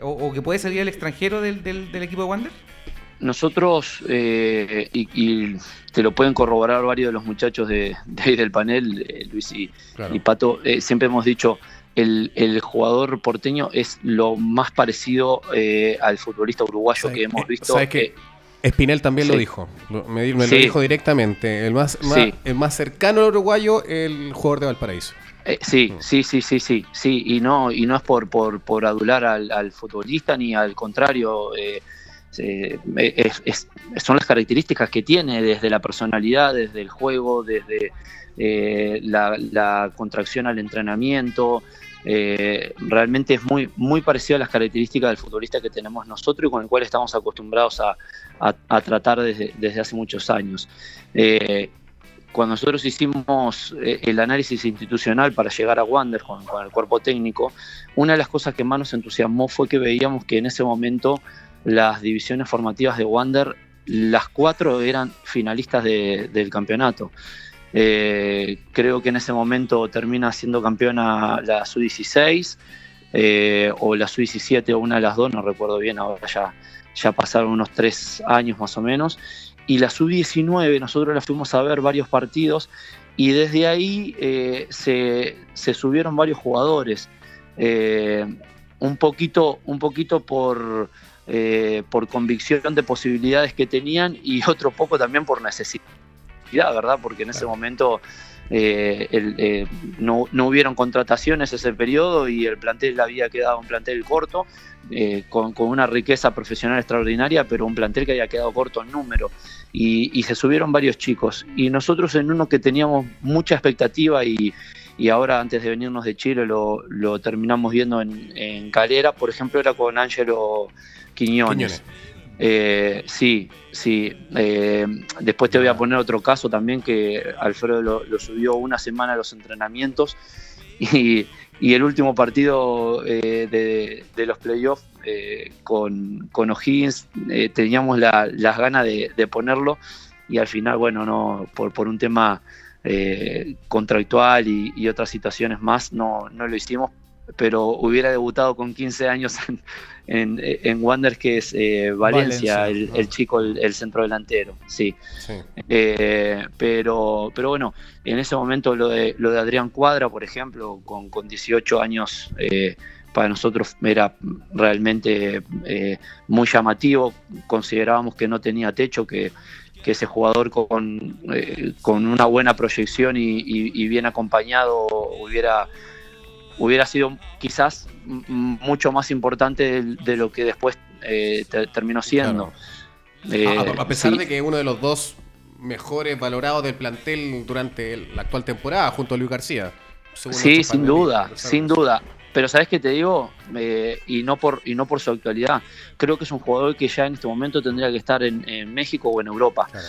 o, o que puede salir al extranjero del, del- del equipo de Wander? Nosotros, eh, y, y te lo pueden corroborar varios de los muchachos de, de ahí del panel, eh, Luis y, Claro. y Pato, eh, siempre hemos dicho, el, el jugador porteño es lo más parecido eh, al futbolista uruguayo ¿Sabes que hemos visto. ¿Sabes qué? eh, Espinel también lo dijo, me, me lo dijo directamente. El más, más- Sí. el más cercano al uruguayo, el jugador de Valparaíso. Eh, sí, Mm. sí, sí, sí, sí, sí, y no, y no es por, por, por adular al, al futbolista ni al contrario, eh, eh, son las características que tiene desde la personalidad, desde el juego, desde eh, la, contracción al entrenamiento. eh, realmente es muy, muy parecido a las características del futbolista que tenemos nosotros y con el cual estamos acostumbrados a, tratar desde, desde hace muchos años. Cuando nosotros hicimos el análisis institucional para llegar a Wander con el cuerpo técnico, una de las cosas que más nos entusiasmó fue que veíamos que en ese momento las divisiones formativas de Wander, las cuatro eran finalistas de- del campeonato. Eh, creo que en ese momento termina siendo campeona la Sub-16 eh, o la Sub-17 o una de las dos, no recuerdo bien, ahora ya, ya pasaron unos tres años más o menos y la sub-19 nosotros la fuimos a ver varios partidos y desde ahí eh, se, se subieron varios jugadores. Un poquito, un poquito por, eh, por convicción de posibilidades que tenían y otro poco también por necesidad. ¿verdad? Porque en ese momento eh, el, eh, no, no, hubieron contrataciones ese periodo y el plantel había quedado un plantel corto, con, con, una riqueza profesional extraordinaria, pero un plantel que había quedado corto en número. Y, y, se subieron varios chicos. Y nosotros en uno que teníamos mucha expectativa y, y ahora antes de venirnos de Chile lo, lo terminamos viendo en, en, Calera, por ejemplo, era con Ángelo Quiñones. Quiñones. Eh, sí, sí. Eh, después te voy a poner otro caso también que Alfredo lo, lo subió una semana a los entrenamientos y, y el último partido eh, de, de, los playoffs eh, con, con O'Higgins eh, teníamos la, las ganas de, de, ponerlo y al final, bueno, no por, por un tema contractual y, y, otras situaciones más no, no lo hicimos, pero hubiera debutado con 15 años en, en, en Wander, que es eh, Valencia, Valencia, el, el chico, el, el, centro delantero, sí. sí. Eh, pero, pero bueno, en ese momento lo de, lo de Adrián Cuadra, por ejemplo, con, con 18 años, eh, para nosotros era realmente eh, muy llamativo, considerábamos que no tenía techo, que, que ese jugador con, eh, con una buena proyección y, y, y bien acompañado hubiera hubiera sido quizás mucho más importante de, de lo que después eh, te, terminó siendo. Claro. Eh, a, a, pesar sí. de que uno de los dos mejores valorados del plantel durante el, la actual temporada, junto a Luis García. Sí, sin duda, sin duda. Pero sabes que te digo, eh, y no por y no por su actualidad, creo que es un jugador que ya en este momento tendría que estar en, en México o en Europa. Claro.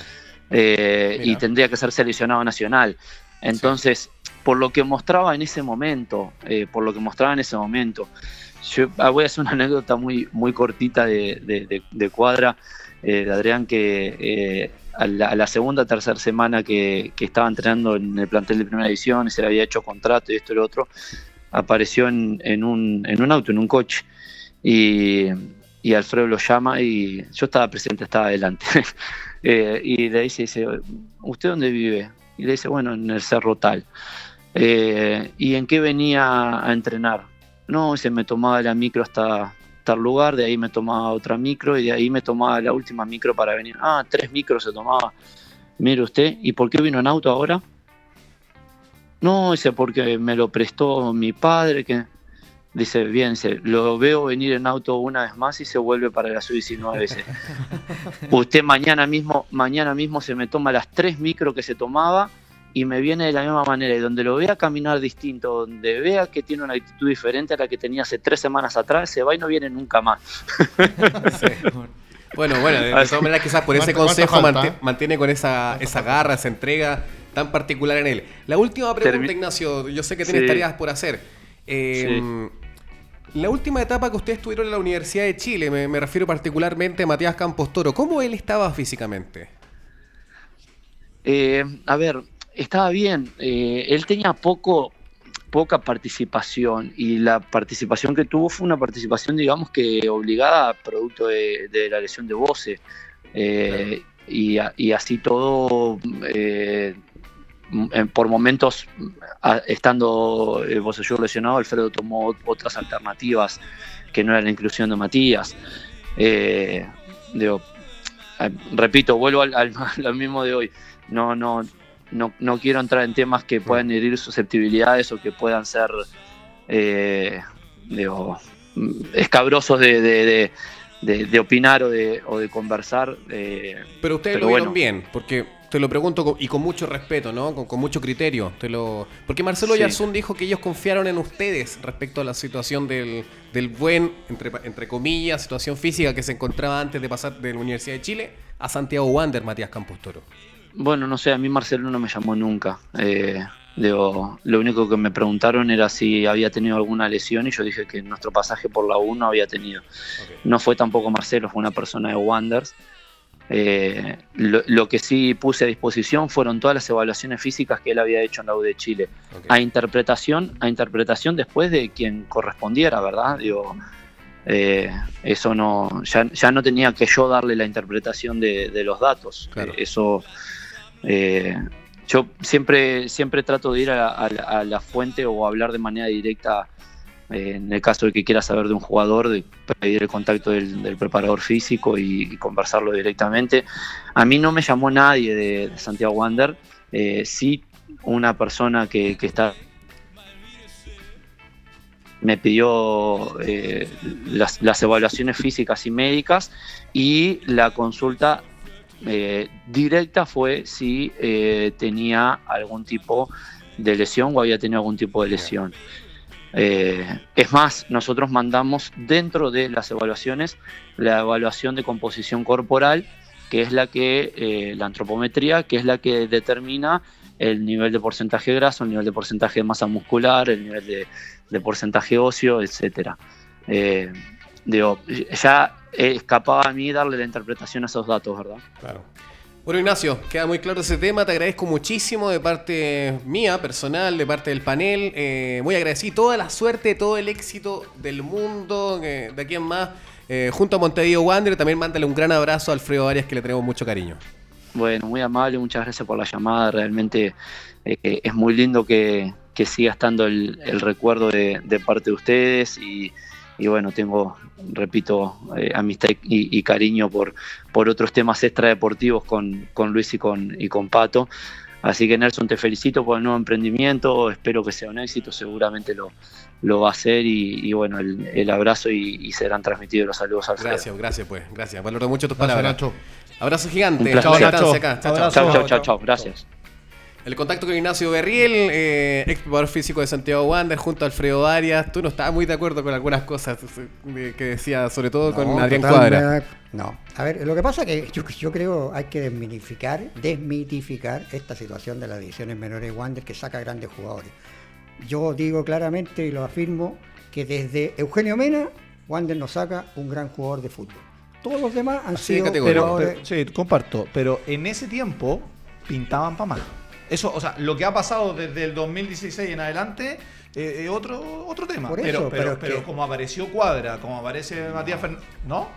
Eh, y tendría que ser seleccionado nacional. Entonces, sí por lo que mostraba en ese momento, eh, por lo que mostraba en ese momento. Yo ah, voy a hacer una anécdota muy, muy cortita de, de, de cuadra, eh, de Adrián, que a, la, a, la, segunda o tercera semana que, que, estaba entrenando en el plantel de primera edición y se le había hecho contrato y esto y lo otro, apareció en, un, auto, en un coche. Y, Alfredo lo llama y yo estaba presente, estaba adelante. y le dice, dice, ¿usted dónde vive? Y le dice, bueno, en el Cerro Tal. Eh, ¿Y en qué venía a entrenar? No, se me tomaba la micro hasta tal lugar, de ahí me tomaba otra micro y de ahí me tomaba la última micro para venir. Ah, tres micros se tomaba. Mire usted, ¿y por qué vino en auto ahora? No, dice, porque me lo prestó mi padre, que dice, bien, dice, lo veo venir en auto una vez más y se vuelve para la sub-19 veces. Usted mañana mismo, mañana mismo se me toma las tres micros que se tomaba y me viene de la misma manera. Y donde lo vea caminar distinto, donde vea que tiene una actitud diferente a la que tenía hace tres semanas atrás, se va y no viene nunca más. Sí. Bueno, bueno, de todas maneras quizás por ese consejo mantiene, mantiene con esa, esa garra, esa entrega tan particular en él. La última pregunta, Termin Ignacio, yo sé que tienes sí. tareas por hacer. Eh, sí. La última etapa que ustedes tuvieron en la Universidad de Chile, me, me refiero particularmente a Matías Campos Toro, ¿cómo él estaba físicamente? Eh, a ver, estaba bien. Eh, él tenía poco, poca participación y la participación que tuvo fue una participación, digamos que obligada, producto de, de la lesión de Voce. Eh, y, y, así todo, por momentos, estando eh, Voce lesionado, Alfredo tomó otras alternativas que no era la inclusión de Matías. Eh, digo, repito, vuelvo al, al, al mismo de hoy. No, no, no, no, quiero entrar en temas que puedan herir susceptibilidades o que puedan ser eh, digo, escabrosos de, de, de, de, opinar o de, o de conversar. Eh, pero ustedes pero lo vieron bueno. bien, porque te lo pregunto con, y con mucho respeto, ¿no? Con, con mucho criterio. Te lo... Porque Marcelo sí. Yarzún dijo que ellos confiaron en ustedes respecto a la situación del, del buen, entre, entre comillas, situación física que se encontraba antes de pasar de la Universidad de Chile a Santiago Wander, Matías Campos Toro. Bueno, no sé, a mí Marcelo no me llamó nunca. Eh, digo, lo único que me preguntaron era si había tenido alguna lesión y yo dije que nuestro pasaje por la U no había tenido. Okay. No fue tampoco Marcelo, fue una persona de Wanders. Eh, lo, lo, que sí puse a disposición fueron todas las evaluaciones físicas que él había hecho en la U de Chile. Okay. A interpretación, a interpretación después de quien correspondiera, ¿verdad? Digo, eh, eso no, ya, ya, no tenía que yo darle la interpretación de, de los datos. Claro. Eh, eso yo siempre, siempre trato de ir a, a, a, la fuente o hablar de manera directa Eh, en el caso de que quiera saber de un jugador, de pedir el contacto del, preparador físico y, conversarlo directamente. A mí no me llamó nadie de, Santiago Wander, eh, sí una persona que, está me pidió eh, las, evaluaciones físicas y médicas y la consulta directa fue si tenía algún tipo de lesión o había tenido algún tipo de lesión. Eh, es más, nosotros mandamos dentro de las evaluaciones la evaluación de composición corporal, que es la que, eh, la antropometría, que es la que determina el nivel de porcentaje graso, el nivel de porcentaje de masa muscular, el nivel de, porcentaje óseo, etcétera. Eh, ya escapaba a mí darle la interpretación a esos datos, ¿verdad? Claro. Bueno, Ignacio, queda muy claro ese tema. Te agradezco muchísimo de parte mía, personal, de parte del panel. Eh, muy agradecido. Toda la suerte, todo el éxito del mundo, de aquí en más. Eh, junto a Montevideo Wander, también mándale un gran abrazo a Alfredo Arias, que le tenemos mucho cariño. Bueno, muy amable, muchas gracias por la llamada. Realmente eh, es muy lindo que, siga estando el, recuerdo de, de, parte de ustedes y, y bueno, tengo, repito, eh, amistad y, cariño por, por otros temas extradeportivos con, con Luis y con, y con Pato. Así que Nelson, te felicito por el nuevo emprendimiento, espero que sea un éxito, seguramente lo, lo va a hacer y, bueno, el, abrazo y, serán transmitidos los saludos al Gracias, gracias pues, gracias. Valoro mucho tus palabras. Nacho. Abrazo gigante. Chao, Nacho. Chao, chao, chao, chao, gracias. El contacto con Ignacio Berriel, eh, ex preparador físico de Santiago Wander, junto a Alfredo Arias. Tú no estabas muy de acuerdo con algunas cosas que decía, sobre todo con Adrián Cuadra. No, a ver, lo que pasa es que yo, yo, creo hay que desmitificar, desmitificar esta situación de las divisiones menores de Wander que saca grandes jugadores. Yo digo claramente y lo afirmo que desde Eugenio Mena, Wander nos saca un gran jugador de fútbol. Todos los demás han sido pero, sí, comparto, pero en ese tiempo pintaban para mal. Eso, o sea, lo que ha pasado desde el 2016 en adelante eh, otro, otro tema. pero, pero, pero, como apareció Cuadra, como aparece Matías Fernández, ¿no?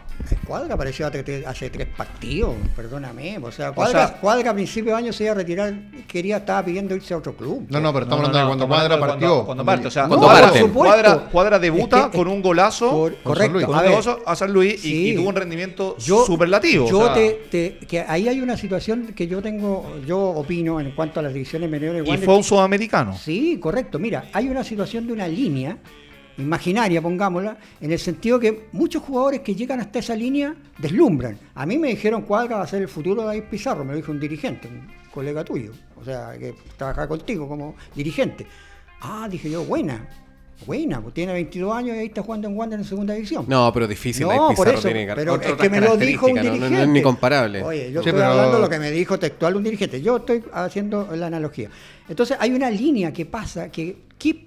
Cuadra apareció hace, tres partidos, perdóname. O sea, Cuadra, Cuadra a principio de año se iba a retirar, quería, estaba pidiendo irse a otro club. No, no, pero estamos hablando de cuando Cuadra partió. Cuando, parte, o sea, cuadra, cuadra, debuta con un golazo correcto, con un a, San Luis y, tuvo un rendimiento superlativo. Yo te, que ahí hay una situación que yo tengo, yo opino en cuanto a las divisiones menores. Y fue un sudamericano. Sí, correcto. Mira, hay una situación de una línea imaginaria, pongámosla, en el sentido que muchos jugadores que llegan hasta esa línea deslumbran. A mí me dijeron Cuadra va a ser el futuro de David Pizarro, me lo dijo un dirigente, un colega tuyo, o sea, que trabaja contigo como dirigente. Ah, dije yo, buena, buena, pues tiene 22 años y ahí está jugando en Wander en segunda división. No, pero difícil. No, por eso, pero es que me lo dijo un dirigente. No, es ni comparable. Oye, yo estoy hablando de lo que me dijo textual un dirigente. Yo estoy haciendo la analogía. Entonces hay una línea que pasa, que,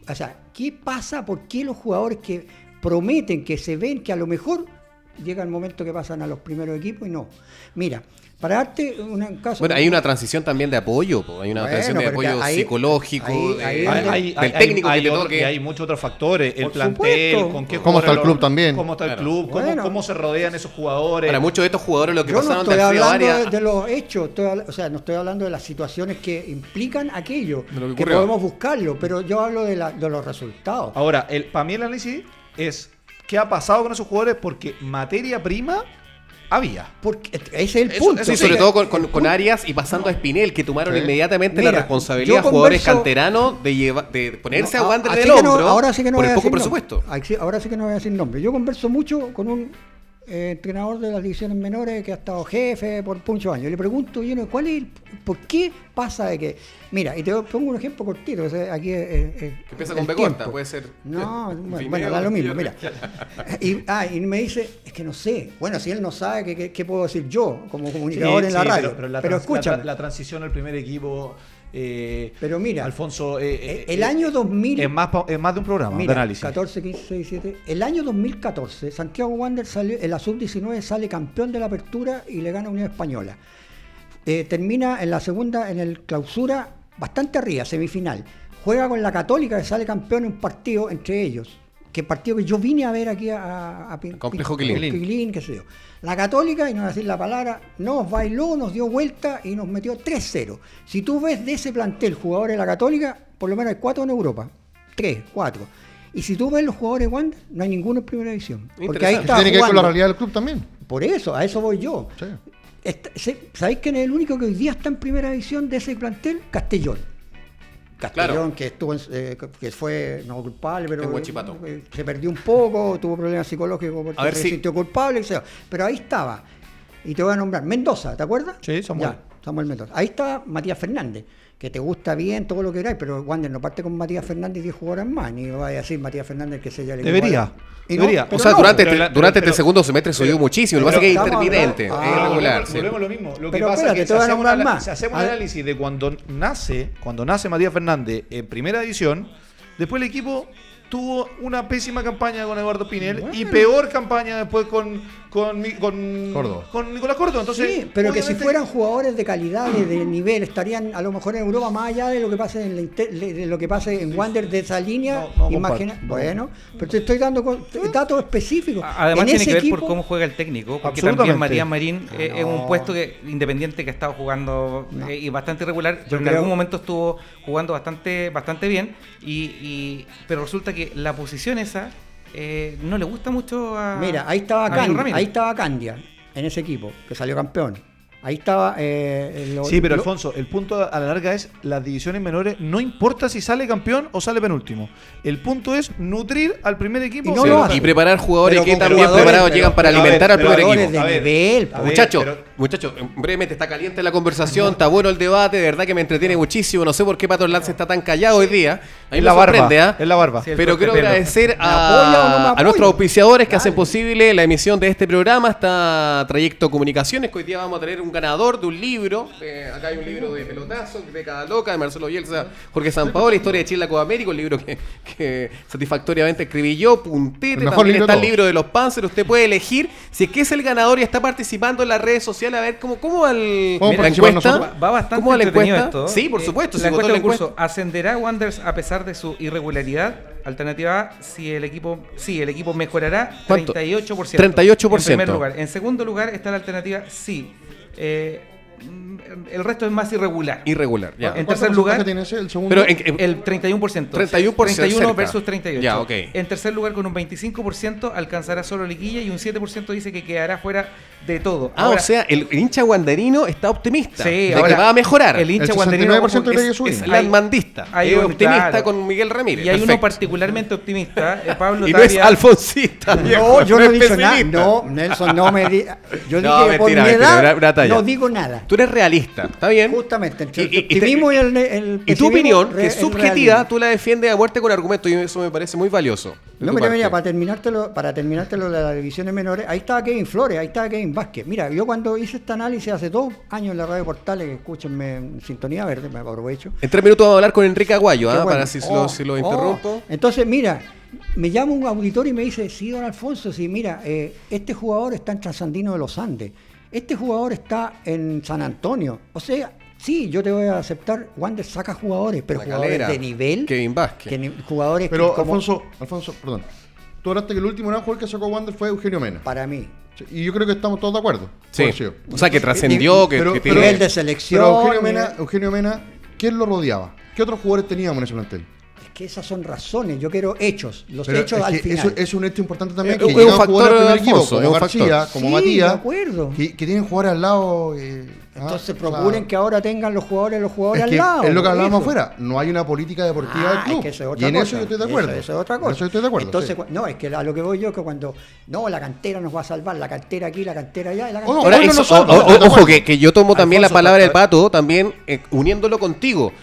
o sea, ¿qué pasa? ¿Por qué los jugadores que prometen, que se ven que a lo mejor llega el momento que pasan a los primeros equipos y no? Mira, para darte un caso. Bueno, hay una transición también de apoyo, hay una transición de apoyo psicológico, del técnico que te toque. hay muchos otros factores, el plantel, con qué cómo está el club también. Cómo está el club, cómo, se rodean esos jugadores. Para muchos de estos jugadores lo que Yo no estoy hablando de, los hechos, o sea, no estoy hablando de las situaciones que implican aquello, que, podemos buscarlo, pero yo hablo de, de los resultados. Ahora, el, para mí el análisis es qué ha pasado con esos jugadores porque materia prima había. Porque ese es el punto. sí, sobre todo con, Arias y pasando a Espinel, que tomaron inmediatamente la responsabilidad de jugadores canteranos de, de ponerse a Wander del hombro ahora sí que no por el poco presupuesto. Ahora sí que no voy a decir nombre. Yo converso mucho con un eh, entrenador de las divisiones menores que ha estado jefe por muchos años. Le pregunto, yo, ¿cuál es ¿por qué pasa de que... Mira, y te pongo un ejemplo cortito. aquí que empieza con B puede ser... No, bueno, da lo mismo, mira. Y, ah, y me dice, es que no sé. Bueno, si él no sabe, ¿qué, puedo decir yo como comunicador en la radio? Pero, la, escucha. la, transición al primer equipo eh, Pero mira, Alfonso, eh, eh, el año 2000 es más, más de un programa de análisis. 14, 15, 17. El año 2014, Santiago Wander salió, en la sub-19 sale campeón de la apertura y le gana a Unión Española. termina en la segunda, en el clausura, bastante arriba, semifinal. Juega con la Católica, que sale campeón en un partido entre ellos que partido que yo vine a ver aquí a, a, Complejo Quilín. qué sé yo. La Católica, y no a decir la palabra, nos bailó, nos dio vuelta y nos metió 3-0. Si tú ves de ese plantel jugadores de la Católica, por lo menos hay cuatro en Europa. Tres, cuatro. Y si tú ves los jugadores de Wander, no hay ninguno en primera división. Porque ahí está Tiene que ver con la realidad del club también. Por eso, a eso voy yo. Sí. ¿Sabéis quién es el único que hoy día está en primera división de ese plantel? Castellón. Castellón, Claro. que estuvo en- eh, que fue no culpable, pero Huachipato. eh, se perdió un poco, tuvo problemas psicológicos porque A ver se si- sintió culpable, pero ahí estaba. Y te voy a nombrar Mendoza, ¿te acuerdas? Sí, Samuel. Ya, Samuel Mendoza. Ahí está Matías Fernández, que te gusta bien todo lo que queráis, pero Wander no parte con Matías Fernández y 10 jugadores más, ni vaya a decir Matías Fernández que se ya le Debería, no, debería. O sea, no, durante, pero este, durante pero- este segundo semestre subió muchísimo. Lo que pasa es que es intermitente, hablando- es Ah, irregular. volvemos, sí. volvemos a lo mismo. Lo que Pero pasa espérate, es que si hacemos, una- más. si hacemos un análisis de cuando nace, cuando nace Matías Fernández en primera división, después el equipo tuvo una pésima campaña con Eduardo Pinel y peor campaña después con, con, mi- con, con Nicolás Córdoba. Entonces, sí, pero que si fueran jugadores de calidad, de, de nivel, estarían a lo mejor en Europa más allá de lo que pase en la inter- de lo que pase en Wander de esa línea. No, no imagina, no. bueno, pero te estoy dando con- datos específicos. Además En tiene ese que ver equipo- por cómo juega el técnico, porque también Matías Marín eh, es un puesto que, independiente que ha estado jugando eh, y bastante irregular, pero en creo- algún momento estuvo jugando bastante, bastante bien, y, y- pero resulta que la posición esa eh, no le gusta mucho a Mira, ahí estaba a Candia, ahí estaba Candia en ese equipo que salió campeón. Ahí estaba eh, lo- Sí, pero lo- Alfonso, el punto a la larga es las divisiones menores, no importa si sale campeón o sale penúltimo. El punto es nutrir al primer equipo. Y no Sí, lo hace. Y preparar jugadores Pero que también preparados pero- llegan para pero a alimentar ver, al primer equipo. A nivel. a ver, muchachos, brevemente está caliente la conversación, está bueno el debate, de verdad que me entretiene muchísimo. No sé por qué Pato Lance está tan callado hoy día. A mí Es me la barba, sorprende, ¿ah? es la barba. Sí, Pero quiero agradecer ¿Me apoya o no a, a nuestros auspiciadores que hacen posible la emisión de este programa. Está Trayecto Comunicaciones, que hoy día vamos a tener un ganador de un libro. Eh, acá hay un libro de pelotazo, de cada loca, de Marcelo Bielsa, Jorge Sampaoli, Historia de Chile, la Copa América, un libro que, que satisfactoriamente escribí yo, puntete. También está de el libro de los Panzers. Usted puede elegir si es que es el ganador y está participando en las redes sociales. A ver cómo, cómo va el, ¿Podemos la encuesta. Va, va bastante ¿Cómo va la encuesta? esto. Sí, por Eh, supuesto. la se votó encuesta la curso, encuesta. ¿ascenderá Wanderers a pesar de su irregularidad? Alternativa A, si el equipo, sí, el equipo mejorará, ¿Cuánto? 38%. 38%. En primer lugar. En segundo lugar está la alternativa sí. Eh, el resto es más irregular. Irregular, ya. En ¿Cuánto tercer lugar, tiene ese? El segundo. Pero en, en- el 31%. 31% 31 cerca. versus 38. Ya, ok. En tercer lugar, con un 25% alcanzará solo liguilla y un 7% dice que quedará fuera de todo. Ah, Ahora, o sea, el, el hincha guanderino está optimista Sí, de ahora, que va a mejorar. el hincha El guanderino 69% cree que es, es landmandista. hay es un- optimista claro. con Miguel Ramírez. Y hay uno particularmente optimista, eh, Pablo Y no es alfonsista. viejo, No, yo no he es dicho nada. No, Nelson, no me di. Yo No, dije que por mentira, mi mentira, edad una- una talla. no digo nada. Tú eres realista, ¿está bien? Justamente, entre Y- el y- y te- optimismo y, el, el Y tu opinión, que es subjetiva, tú la defiendes a muerte con argumentos y eso me parece muy valioso. No, mira, mira, para terminártelo, para terminártelo de las divisiones menores, ahí estaba Kevin Flores, ahí estaba Kevin Vázquez. Mira, yo cuando hice este análisis hace dos años en la radio Portales, que escúchenme en Sintonía Verde, me aprovecho. En tres minutos vamos a hablar con Enrique Aguayo, ¿ah? bueno. para si, Oh, lo, si lo oh. interrumpo. Entonces, mira, me llama un auditor y me dice, sí, don Alfonso, sí, mira, eh, este jugador está en Trasandino de los Andes, este jugador está en San Antonio. O sea, sí, yo te voy a aceptar, Wander saca jugadores, pero La jugadores Calera, de nivel. Kevin Vázquez. que ni- jugadores Pero que como- Alfonso, Alfonso, perdón. Tú hablaste que el último gran jugador que sacó Wander fue Eugenio Mena. para mí. Y yo creo que estamos todos de acuerdo. Sí. O sea, que trascendió, que, Pero- que pero- tiene- nivel de selección. Pero Eugenio Mena, nivel- Eugenio Mena, ¿quién lo rodeaba? ¿Qué otros jugadores teníamos en ese plantel? Es que esas son razones, yo quiero hechos, los Pero hechos es al que final. eso es un hecho importante también. Es que un- es un factor, al primer Alfonso, como un García, factor. como Sí, Matías, de acuerdo. que, que tienen jugadores al lado. eh, ah, Entonces sea, procuren que ahora tengan los jugadores los jugadores es, al que lado. es lo que hablábamos eso. afuera. No hay una política deportiva Ah, del club. es que eso es y en cosa. eso yo estoy de acuerdo. Eso, eso es otra En cosa. eso yo estoy de acuerdo. Entonces, sí. no, es que a lo que voy yo es que cuando, no, la cantera nos va a salvar, la cantera aquí, la cantera allá, y la cantera Ahora, Bueno, eso- nosotros, o- o- ojo, que, que yo tomo también la palabra del pato, también eh, uniéndolo contigo.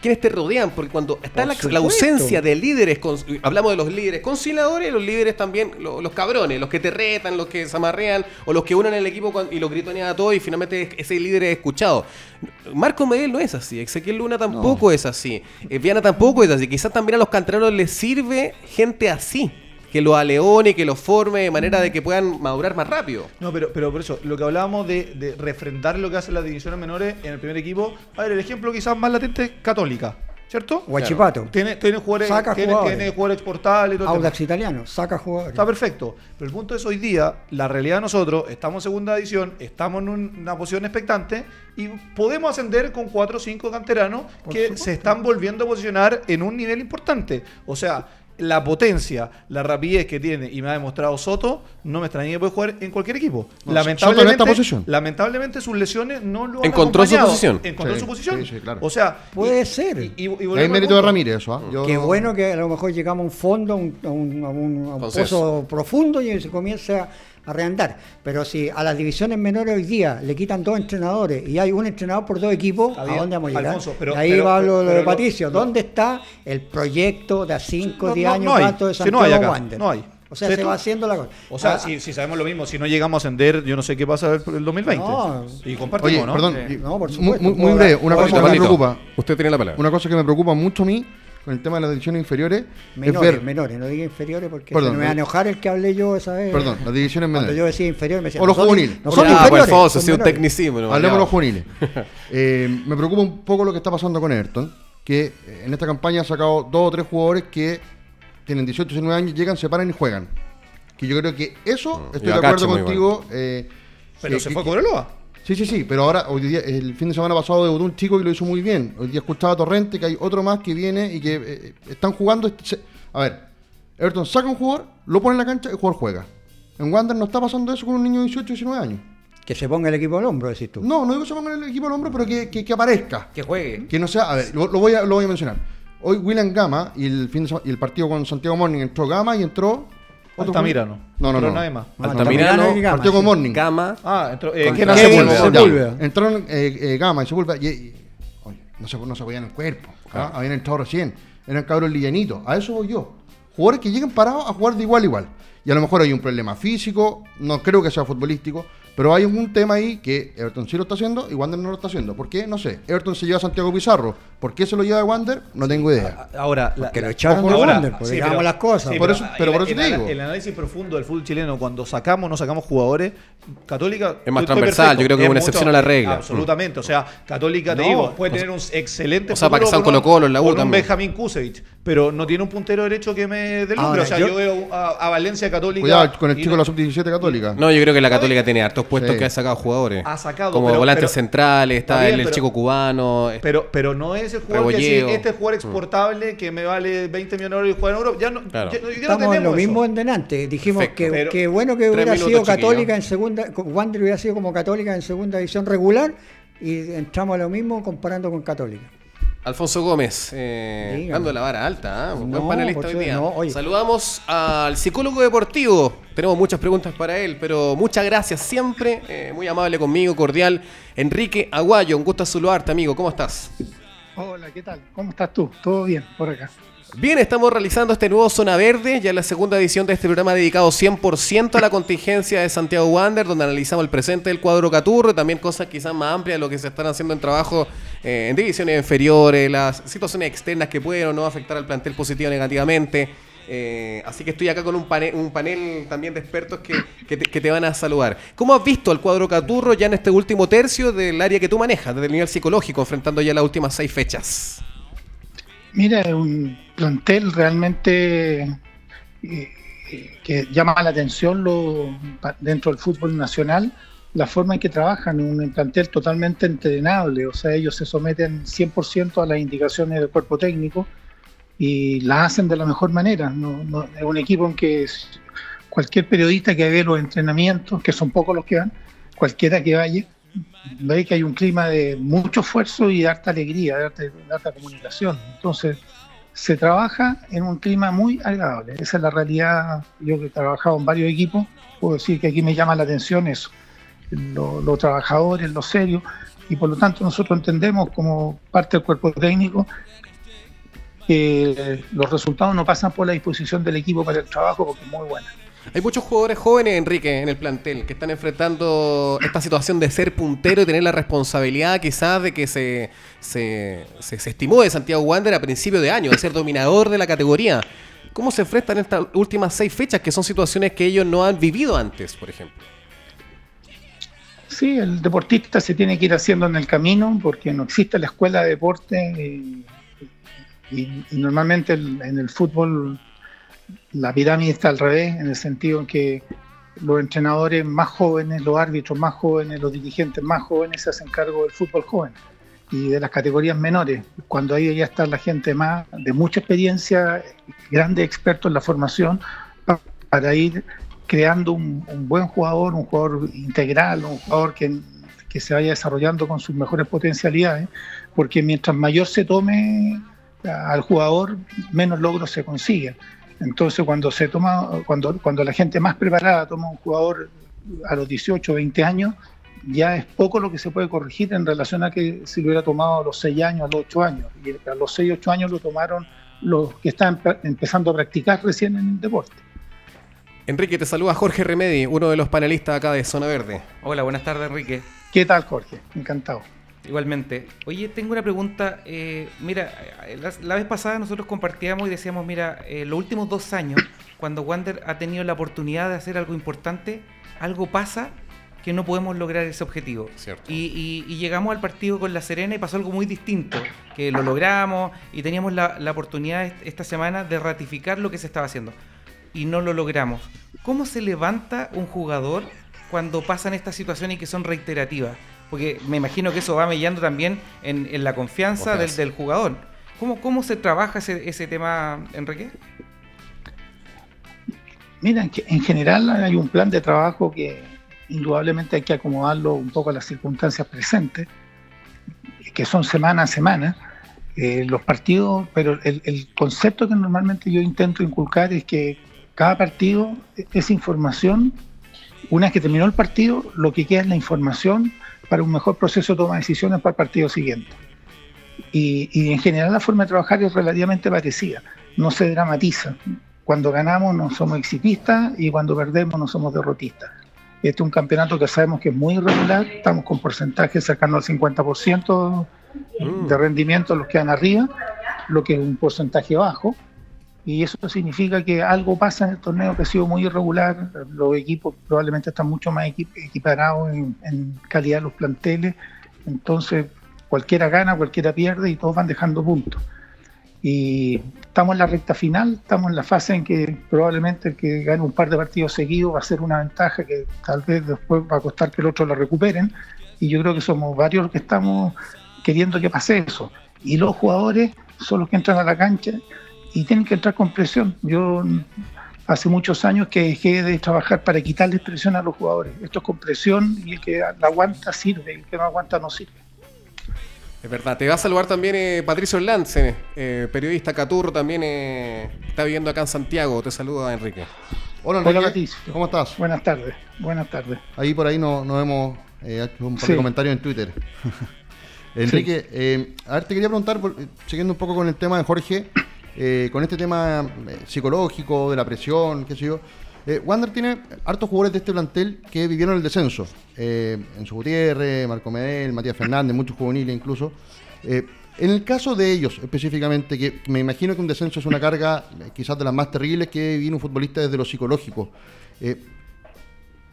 ¿Quiénes te rodean? Porque cuando está la, ausencia de líderes, con- hablamos de los líderes conciliadores, los líderes también, lo- los, cabrones, los que te retan, los que se amarrean, o los que unen el equipo y los gritonean a todos y finalmente ese líder es escuchado. Marco Medel no es así, Ezequiel Luna tampoco es así, eh, Viana tampoco es así. Quizás también a los canteranos les sirve gente así, que los aleone, que los forme de manera de que puedan madurar más rápido. No, pero, pero por eso, lo que hablábamos de, de refrendar lo que hacen las divisiones menores en el primer equipo, a ver, el ejemplo quizás más latente es Católica, ¿cierto? Guachipato, Tiene, tiene jugadores, Saca tiene, jugadores. tiene jugadores el Audax tema. italiano, saca jugadores. Está perfecto. Pero el punto es hoy día, la realidad de nosotros, estamos en segunda división, estamos en un- una posición expectante y podemos ascender con cuatro o cinco canteranos Por que supuesto. se están volviendo a posicionar en un nivel importante. O sea, la potencia, la rapidez que tiene y me ha demostrado Soto, no me extrañaría que puede jugar en cualquier equipo. No, Soto en lamentablemente, esta posición. lamentablemente sus lesiones no lo han Encontró su posición. Encontró Sí, su posición. sí, sí, claro. O sea, Puede y- ser. y- hay mérito de. Ramírez eso. ¿ah? Yo- Qué bueno que a lo mejor llegamos a un fondo, a un, a un- a un- a un Consenso. pozo profundo y se comienza a reandar. Pero si a las divisiones menores hoy día le quitan dos entrenadores y hay un entrenador por dos equipos, ¿a dónde vamos a llegar? Alfonso, pero- ahí pero- va lo, de Patricio. ¿Dónde está el proyecto de a 5, No, 10 no, años no hay. de Si no Santiago hay acá, Wander? no hay. O sea, se tú- va haciendo la cosa. O sea, Ah, si, si sabemos lo mismo, si no llegamos a ascender, yo no sé qué pasa el, el 2020. No. y compartimos, Oye, ¿no? perdón, y- No, por muy, supuesto. muy- muy breve, una cosa que me preocupa, Usted tiene la palabra. una cosa que me preocupa mucho a mí con el tema de las divisiones inferiores menores, es ver, menores, no diga inferiores porque Perdón, se me va a no- enojar el que hablé yo esa vez. perdón, las divisiones Cuando menores. yo decía inferior me decía O los no son- juveniles. No son Ya, pues, inferiores. Alfonso, son ha sido un menores. tecnicismo. no, Hablemos de los juveniles. Eh, me preocupa un poco lo que está pasando con Everton, que eh, en esta campaña ha sacado dos o tres jugadores que tienen 18, 19 años, llegan, se paran y juegan. Que yo creo que eso, Mm, estoy de acuerdo contigo. eh, Pero que- se que- fue a Cobreloa. Sí, sí, sí, pero ahora, hoy día, el fin de semana pasado debutó un chico que lo hizo muy bien. Hoy día escuchaba a Torrente, que hay otro más que viene y que eh, están jugando. este- se- A ver, Everton saca un jugador, lo pone en la cancha y el jugador juega. En Wander no está pasando eso con un niño de 18, 19 años. Que se ponga el equipo al hombro, decís tú. No, no digo que se ponga el equipo al hombro, pero que, que- que aparezca. Que juegue. Que no sea, a ver, lo, lo voy, a, lo voy a mencionar. Hoy William Gama y el, fin de y el partido con Santiago Morning entró Gama y entró. Altamirano. No, no, Entró no. nadie más. Altamirano, Altamirano partido con sí. Morning. Gama. Ah, entró. Eh, Kenan Kevin Sepúlveda. Entraron eh, eh, Gama y Sepúlveda y, y- oye, no se, no se apoyan en el cuerpo. ¿ah? Habían entrado recién. Eran cabros livianitos. A eso voy yo. Jugadores que lleguen parados a jugar de igual a igual. Y a lo mejor hay un problema físico, no creo que sea futbolístico, pero hay un tema ahí que Everton sí lo está haciendo y Wander no lo está haciendo. ¿Por qué? No sé. Everton se lleva a Santiago Pizarro. ¿Por qué se lo lleva a Wander? No tengo idea. Ahora, la- Que lo echaron de Wander, pues sí, pero- las cosas. sí, Por eso- pero por el- eso te el- digo. El análisis profundo del fútbol chileno, cuando sacamos o no sacamos jugadores, Católica. Es más transversal, yo creo que es una mucho- excepción a la regla. Absolutamente. O sea, Católica, te digo, puede tener un excelente. o sea, para que un con un- Colo-Colo en la U con un también. Benjamín Kusevich, pero no tiene un puntero derecho que me deslumbre. Ahora, o sea, yo, yo- veo a, a Valencia Católica. Cuidado con el chico de la sub-17 católica. No, yo creo que la Católica tiene hartos puestos Sí. que ha sacado jugadores. Ha sacado, Como pero- volantes pero- centrales, está, bien, el, el pero- chico cubano. Pero, pero no es el jugador que decir, este es jugador exportable que me vale 20 millones de euros y juega en Europa. Ya no, Claro. ya- no Estamos en tenemos lo mismo eso. en delante. Dijimos que, Pero- que bueno que hubiera sido chiquillo. Católica en segunda, Wander hubiera sido como Católica en segunda división regular y entramos a lo mismo comparando con Católica. Alfonso Gómez, eh, dando la vara alta, ¿eh? un buen panelista hoy día. no, oye. Saludamos al psicólogo deportivo. Tenemos muchas preguntas para él, pero muchas gracias siempre. eh, muy amable conmigo, cordial. Enrique Aguayo, un gusto saludarte, amigo. ¿Cómo estás? Hola, ¿qué tal? ¿Cómo estás tú? ¿Todo bien por acá? Bien, estamos realizando este nuevo Zona Verde, ya la segunda edición de este programa dedicado 100% a la contingencia de Santiago Wander, donde analizamos el presente del cuadro Caturro y también cosas quizás más amplias de lo que se están haciendo en trabajo eh, en divisiones inferiores, las situaciones externas que pueden o no afectar al plantel positivo o negativamente. Eh, así que estoy acá con un panel, un panel también de expertos que, que te, que te van a saludar. ¿Cómo has visto al cuadro Caturro ya en este último tercio del área que tú manejas, desde el nivel psicológico, enfrentando ya las últimas seis fechas? Mira, es un plantel realmente eh, que llama la atención lo, dentro del fútbol nacional, la forma en que trabajan, un plantel totalmente entrenable, o sea, ellos se someten 100% a las indicaciones del cuerpo técnico y la hacen de la mejor manera. No, no- es un equipo en que cualquier periodista que ve los entrenamientos, que son pocos los que van, cualquiera que vaya, ve que hay un clima de mucho esfuerzo y de harta alegría, de harta, comunicación. Entonces, se trabaja en un clima muy agradable. Esa es la realidad. Yo que he trabajado en varios equipos, puedo decir que aquí me llama la atención eso. Lo- Los trabajadores, los serios, y por lo tanto nosotros entendemos como parte del cuerpo técnico que los resultados no pasan por la disposición del equipo para el trabajo porque es muy buena. Hay muchos jugadores jóvenes, Enrique, en el plantel, que están enfrentando esta situación de ser puntero y tener la responsabilidad quizás de que se, se, se, se estimó de Santiago Wander a principio de año, de ser dominador de la categoría. ¿Cómo se enfrentan estas últimas seis fechas, que son situaciones que ellos no han vivido antes, por ejemplo? Sí, el deportista se tiene que ir haciendo en el camino porque no existe la escuela de deporte y, y- normalmente en el fútbol la pirámide está al revés, en el sentido en que los entrenadores más jóvenes, los árbitros más jóvenes, los dirigentes más jóvenes se hacen cargo del fútbol joven. y de las categorías menores, cuando ahí ya está la gente más de mucha experiencia, grandes expertos en la formación, para ir creando un, buen jugador, un jugador integral, un jugador que, que se vaya desarrollando con sus mejores potencialidades, porque mientras mayor se tome al jugador, menos logros se consiguen. Entonces, cuando se toma, cuando, cuando la gente más preparada toma un jugador a los 18 o 20 años, ya es poco lo que se puede corregir en relación a que si lo hubiera tomado a los 6 años, a los 8 años. Y a los 6, 8 años lo tomaron los que están empezando a practicar recién en el deporte. Enrique, te saluda Jorge Remedi, uno de los panelistas acá de Zona Verde. Hola, buenas tardes, Enrique. ¿Qué tal, Jorge? Encantado. Igualmente. Oye, tengo una pregunta. Eh, mira, la, vez pasada nosotros compartíamos y decíamos, mira, eh, los últimos dos años, cuando Wander ha tenido la oportunidad de hacer algo importante, algo pasa que no podemos lograr ese objetivo. Y, llegamos al partido con La Serena y pasó algo muy distinto, que lo logramos y teníamos la, oportunidad esta semana de ratificar lo que se estaba haciendo. Y no lo logramos. ¿Cómo se levanta un jugador cuando pasan estas situaciones y que son reiterativas? Porque me imagino que eso va mellando también en, la confianza del, jugador. ¿Cómo, ¿Cómo se trabaja ese, ese tema, Enrique? Mira, en general hay un plan de trabajo que indudablemente hay que acomodarlo un poco a las circunstancias presentes, que son semana a semana. Eh, los partidos, pero el, concepto que normalmente yo intento inculcar es que cada partido es información. Una vez que terminó el partido, lo que queda es la información para un mejor proceso de toma de decisiones para el partido siguiente. Y, y en general la forma de trabajar es relativamente parecida, no se dramatiza. Cuando ganamos no somos exitistas y cuando perdemos no somos derrotistas. Este es un campeonato que sabemos que es muy irregular, estamos con porcentajes cercano al 50% mm. de rendimiento los que dan arriba, lo que es un porcentaje bajo, y eso significa que algo pasa en el torneo que ha sido muy irregular, los equipos probablemente están mucho más equiparados en, en calidad de los planteles, entonces cualquiera gana, cualquiera pierde y todos van dejando puntos. Y estamos en la recta final, estamos en la fase en que probablemente el que gane un par de partidos seguidos va a ser una ventaja que tal vez después va a costar que el otro la recuperen. Y yo creo que somos varios los que estamos queriendo que pase eso. Y los jugadores son los que entran a la cancha y tienen que entrar con presión. Yo hace muchos años que dejé de trabajar para quitarle presión a los jugadores. Esto es con presión y el que la aguanta sirve, el que no aguanta no sirve. Es verdad, te va a saludar también eh, Patricio Lance, eh, periodista Caturro, también eh, está viviendo acá en Santiago. Te saluda Enrique. Hola Enrique, Patricio. ¿cómo estás? Buenas tardes, buenas tardes. Ahí por ahí nos no hemos hecho un par de comentarios en Twitter. Enrique, a ver, te quería preguntar, siguiendo un poco con el tema de Jorge, con este tema psicológico, de la presión, qué sé yo. Eh, Wander tiene hartos jugadores de este plantel que vivieron el descenso. Eh, Enzo Gutiérrez, Marco Medel, Matías Fernández, muchos juveniles incluso. Eh, en el caso de ellos específicamente, que me imagino que un descenso es una carga eh, quizás de las más terribles que vive un futbolista desde lo psicológico.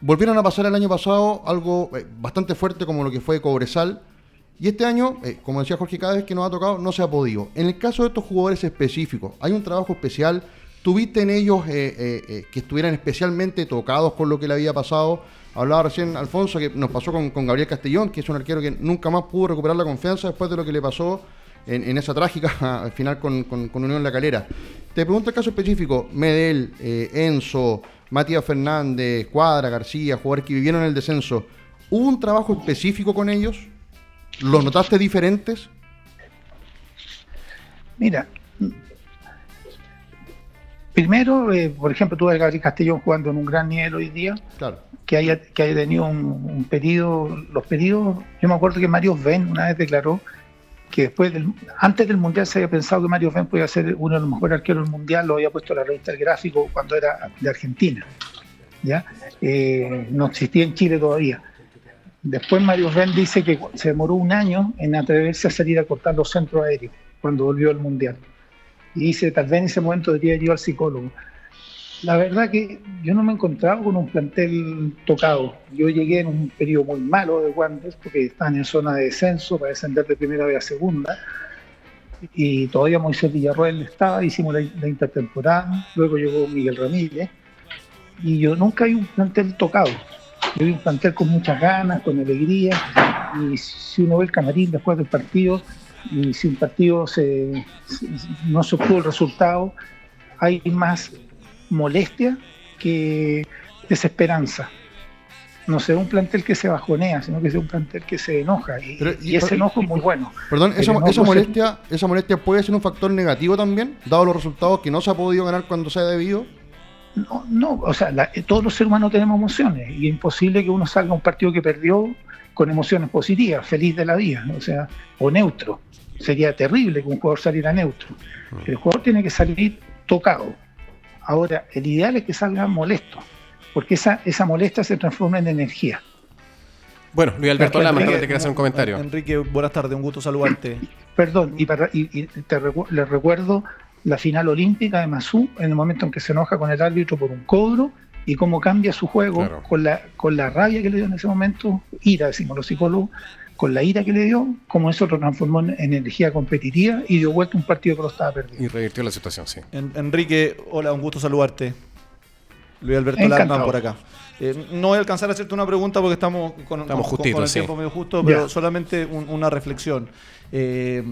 volvieron a pasar el año pasado algo bastante fuerte como lo que fue Cobresal. Y este año, como decía Jorge, cada vez que nos ha tocado no se ha podido. En el caso de estos jugadores específicos, hay un trabajo especial ¿Tuviste en ellos eh, eh, eh, que estuvieran especialmente tocados con lo que le había pasado? Hablaba recién Alfonso que nos pasó con, Gabriel Castellón, que es un arquero que nunca más pudo recuperar la confianza después de lo que le pasó en, esa trágica final con, con, Unión La Calera. Te pregunto el caso específico, Medel, Enzo, Matías Fernández, Cuadra, García, jugadores que vivieron el descenso, ¿hubo un trabajo específico con ellos? ¿Los notaste diferentes? Mira, Primero, eh, por ejemplo, tuve a Gabriel Castellón jugando en un gran nivel hoy día. Claro. Que haya, que haya tenido un, periodo, los periodos, yo me acuerdo que Mario Ben una vez declaró que después antes del Mundial se había pensado que Mario Ben podía ser uno de los mejores arqueros del Mundial, lo había puesto la revista El Gráfico cuando era de Argentina. ¿ya? Eh, no existía en Chile todavía. Después Mario Ben dice que se demoró un año en atreverse a salir a cortar los centros aéreos cuando volvió al Mundial y dice, tal vez en ese momento debería ir al psicólogo. La verdad que yo no me he encontrado con un plantel tocado. Yo llegué en un periodo muy malo de Wanderers porque estaban en zona de descenso para descender de primera vez a segunda. Y todavía Moisés Villarroel estaba, hicimos la, intertemporada, luego llegó Miguel Ramírez. Y yo nunca hay un plantel tocado. Yo vi un plantel con muchas ganas, con alegría, y si uno ve el camarín después del partido, y si un partido se, se- no se obtuvo el resultado, hay más molestia que desesperanza. No será un plantel que se bajonea, sino que es un plantel que se enoja, y, Pero, y y- ese enojo es muy bueno. Perdón, esa, se- molestia, esa molestia puede ser un factor negativo también, dado los resultados que no se ha podido ganar cuando se ha debido. No, no, o sea, la- todos los seres humanos tenemos emociones y es imposible que uno salga a un partido que perdió con emociones positivas, feliz de la vida, o sea, o neutro. Sería terrible que un jugador saliera neutro. El jugador tiene que salir tocado. Ahora, el ideal es que salga molesto, porque esa, esa molestia se transforma en energía. Bueno, Luis Alberto Enrique- Lama te quiere hacer un comentario. Enrique, buenas tardes, un gusto saludarte. Perdón, y, para- y- y te recu- les recuerdo la final olímpica de Masú, en el momento en que se enoja con el árbitro por un cobro y cómo cambia su juego Claro. con, la, con la rabia que le dio en ese momento, ira, decimos los psicólogos, con la ira que le dio, cómo eso lo transformó en energía competitiva y dio vuelta un partido que lo estaba perdiendo. Y revirtió la situación, sí. En- Enrique, hola, un gusto saludarte. Luis Alberto. Landman por acá. Eh, no voy a alcanzar a hacerte una pregunta porque estamos con, Estamos con- justitos, con el sí. tiempo medio justo, pero solamente un- una reflexión. Eh,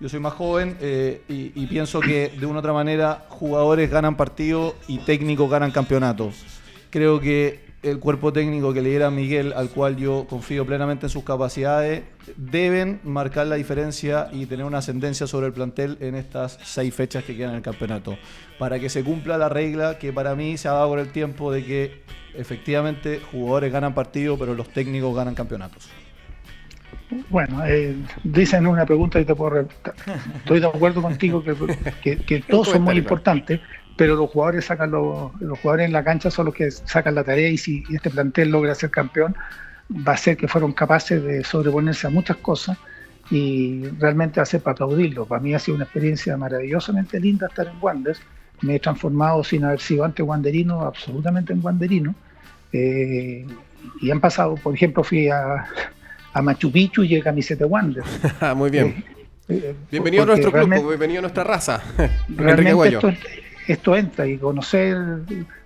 yo soy más joven eh, y, pienso que de una u otra manera jugadores ganan partidos y técnicos ganan campeonatos. Creo que el cuerpo técnico que le diera Miguel, al cual yo confío plenamente en sus capacidades, deben marcar la diferencia y tener una ascendencia sobre el plantel en estas seis fechas que quedan en el campeonato. Para que se cumpla la regla que para mí se ha dado con el tiempo de que efectivamente jugadores ganan partidos, pero los técnicos ganan campeonatos. Bueno, eh, dicen una pregunta y te puedo re- Estoy de acuerdo contigo que, que- que todos son muy importantes, pero los jugadores sacan los, los jugadores en la cancha son los que sacan la tarea y si este plantel logra ser campeón, va a ser que fueron capaces de sobreponerse a muchas cosas y realmente hace para aplaudirlo. Para mí ha sido una experiencia maravillosamente linda estar en Wanderers. Me he transformado sin haber sido antes wanderino, absolutamente en wanderino. Eh, y han pasado, por ejemplo, fui a, a Machu Picchu y llegué a camiseta de Wander. Ah, Muy bien. Eh, Bienvenido a nuestro club, realmente- bienvenido a nuestra raza. Realmente esto, esto entra y conocer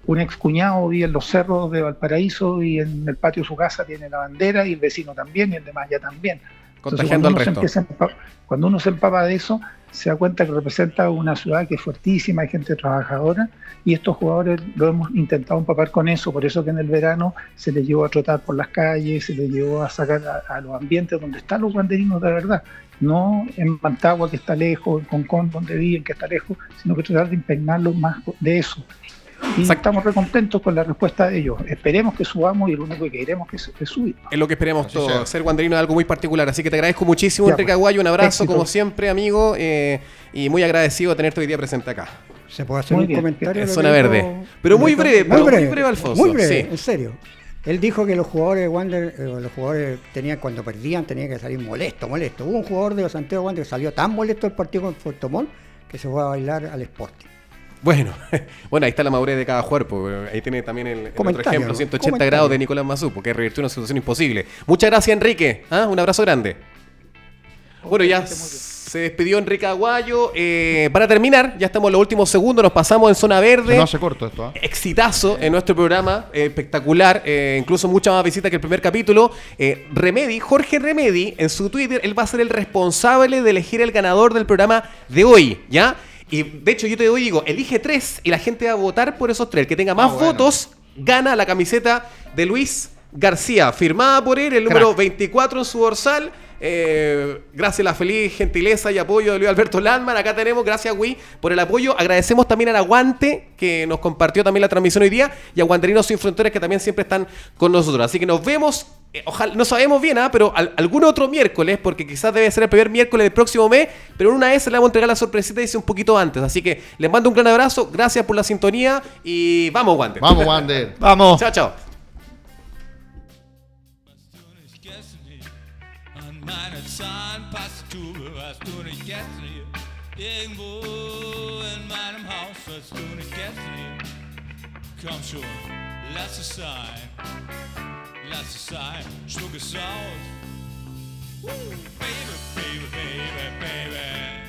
un ex cuñado vive en los cerros de Valparaíso y en el patio de su casa tiene la bandera y el vecino también y el de Maya también. Entonces, Contagiando al cuando, se resto. empieza cuando uno se empapa de eso, se da cuenta que representa una ciudad que es fuertísima, hay gente trabajadora y estos jugadores lo hemos intentado empapar con eso, por eso que en el verano se les llevó a trotar por las calles, se les llevó a sacar a, los ambientes donde están los banderinos de verdad, no en Mantagua que está lejos, en Concón donde viven que está lejos, sino que tratar de impregnarlos más de eso. Y Exacto. estamos recontentos con la respuesta de ellos. Esperemos que subamos y lo único que queremos es, es subir. Es lo que esperemos Así todos. sea. Ser guanderino es algo muy particular. Así que te agradezco muchísimo, Ya, Enrique pues. Aguayo. Un abrazo, Éxito. como siempre, amigo. eh, y muy agradecido de tenerte hoy día presente acá. ¿Se puede hacer Muy un bien. comentario? Lo zona verde. dijo- Pero muy breve, pero muy breve, Alfonso. Muy breve, Sí. en serio. Él dijo que los jugadores de Wander, eh, los jugadores tenían, cuando perdían, tenían que salir molesto, molesto. Hubo un jugador de los Santiago Wander que salió tan molesto del partido con Puerto Montt que se fue a bailar al Sporting. Bueno, bueno, ahí está la madurez de cada cuerpo. Ahí tiene también el, el otro ejemplo, ¿no? 180 Comentario. grados de Nicolás Mazú, porque revirtió una situación imposible. Muchas gracias, Enrique. ¿Ah? Un abrazo grande. Bueno, ya se despidió Enrique Aguayo. Eh, para terminar, ya estamos en los últimos segundos, nos pasamos en zona Se verde. nos hace corto esto, ¿ah? exitazo en nuestro programa, eh, espectacular, eh, incluso mucha más visita que el primer capítulo. Eh, Remedy, Jorge Remedy, en su Twitter, él va a ser el responsable de elegir el ganador del programa de hoy, ¿ya? Y de hecho yo te doy, digo, elige tres y la gente va a votar por esos tres. El que tenga más bueno. votos gana la camiseta de Luis García, firmada por él, el número 24 en su dorsal. Eh, gracias a la feliz gentileza y apoyo de Luis Alberto Landman. Acá tenemos, gracias Wii por el apoyo. Agradecemos también al Aguante que nos compartió también la transmisión hoy día y a Guanderinos Sin Fronteras que también siempre están con nosotros. Así que nos vemos, eh, ojalá, no sabemos bien, ¿ah? pero al- algún otro miércoles, porque quizás debe ser el primer miércoles del próximo mes, pero en una vez le vamos a entregar la sorpresita y dice un poquito antes. Así que les mando un gran abrazo, gracias por la sintonía y vamos, Guante. Vamos, Wander. Vamos. Chao, chao. schon, lass es sein. erste Zeit schon gesaut. Woo. Baby, baby, baby, baby.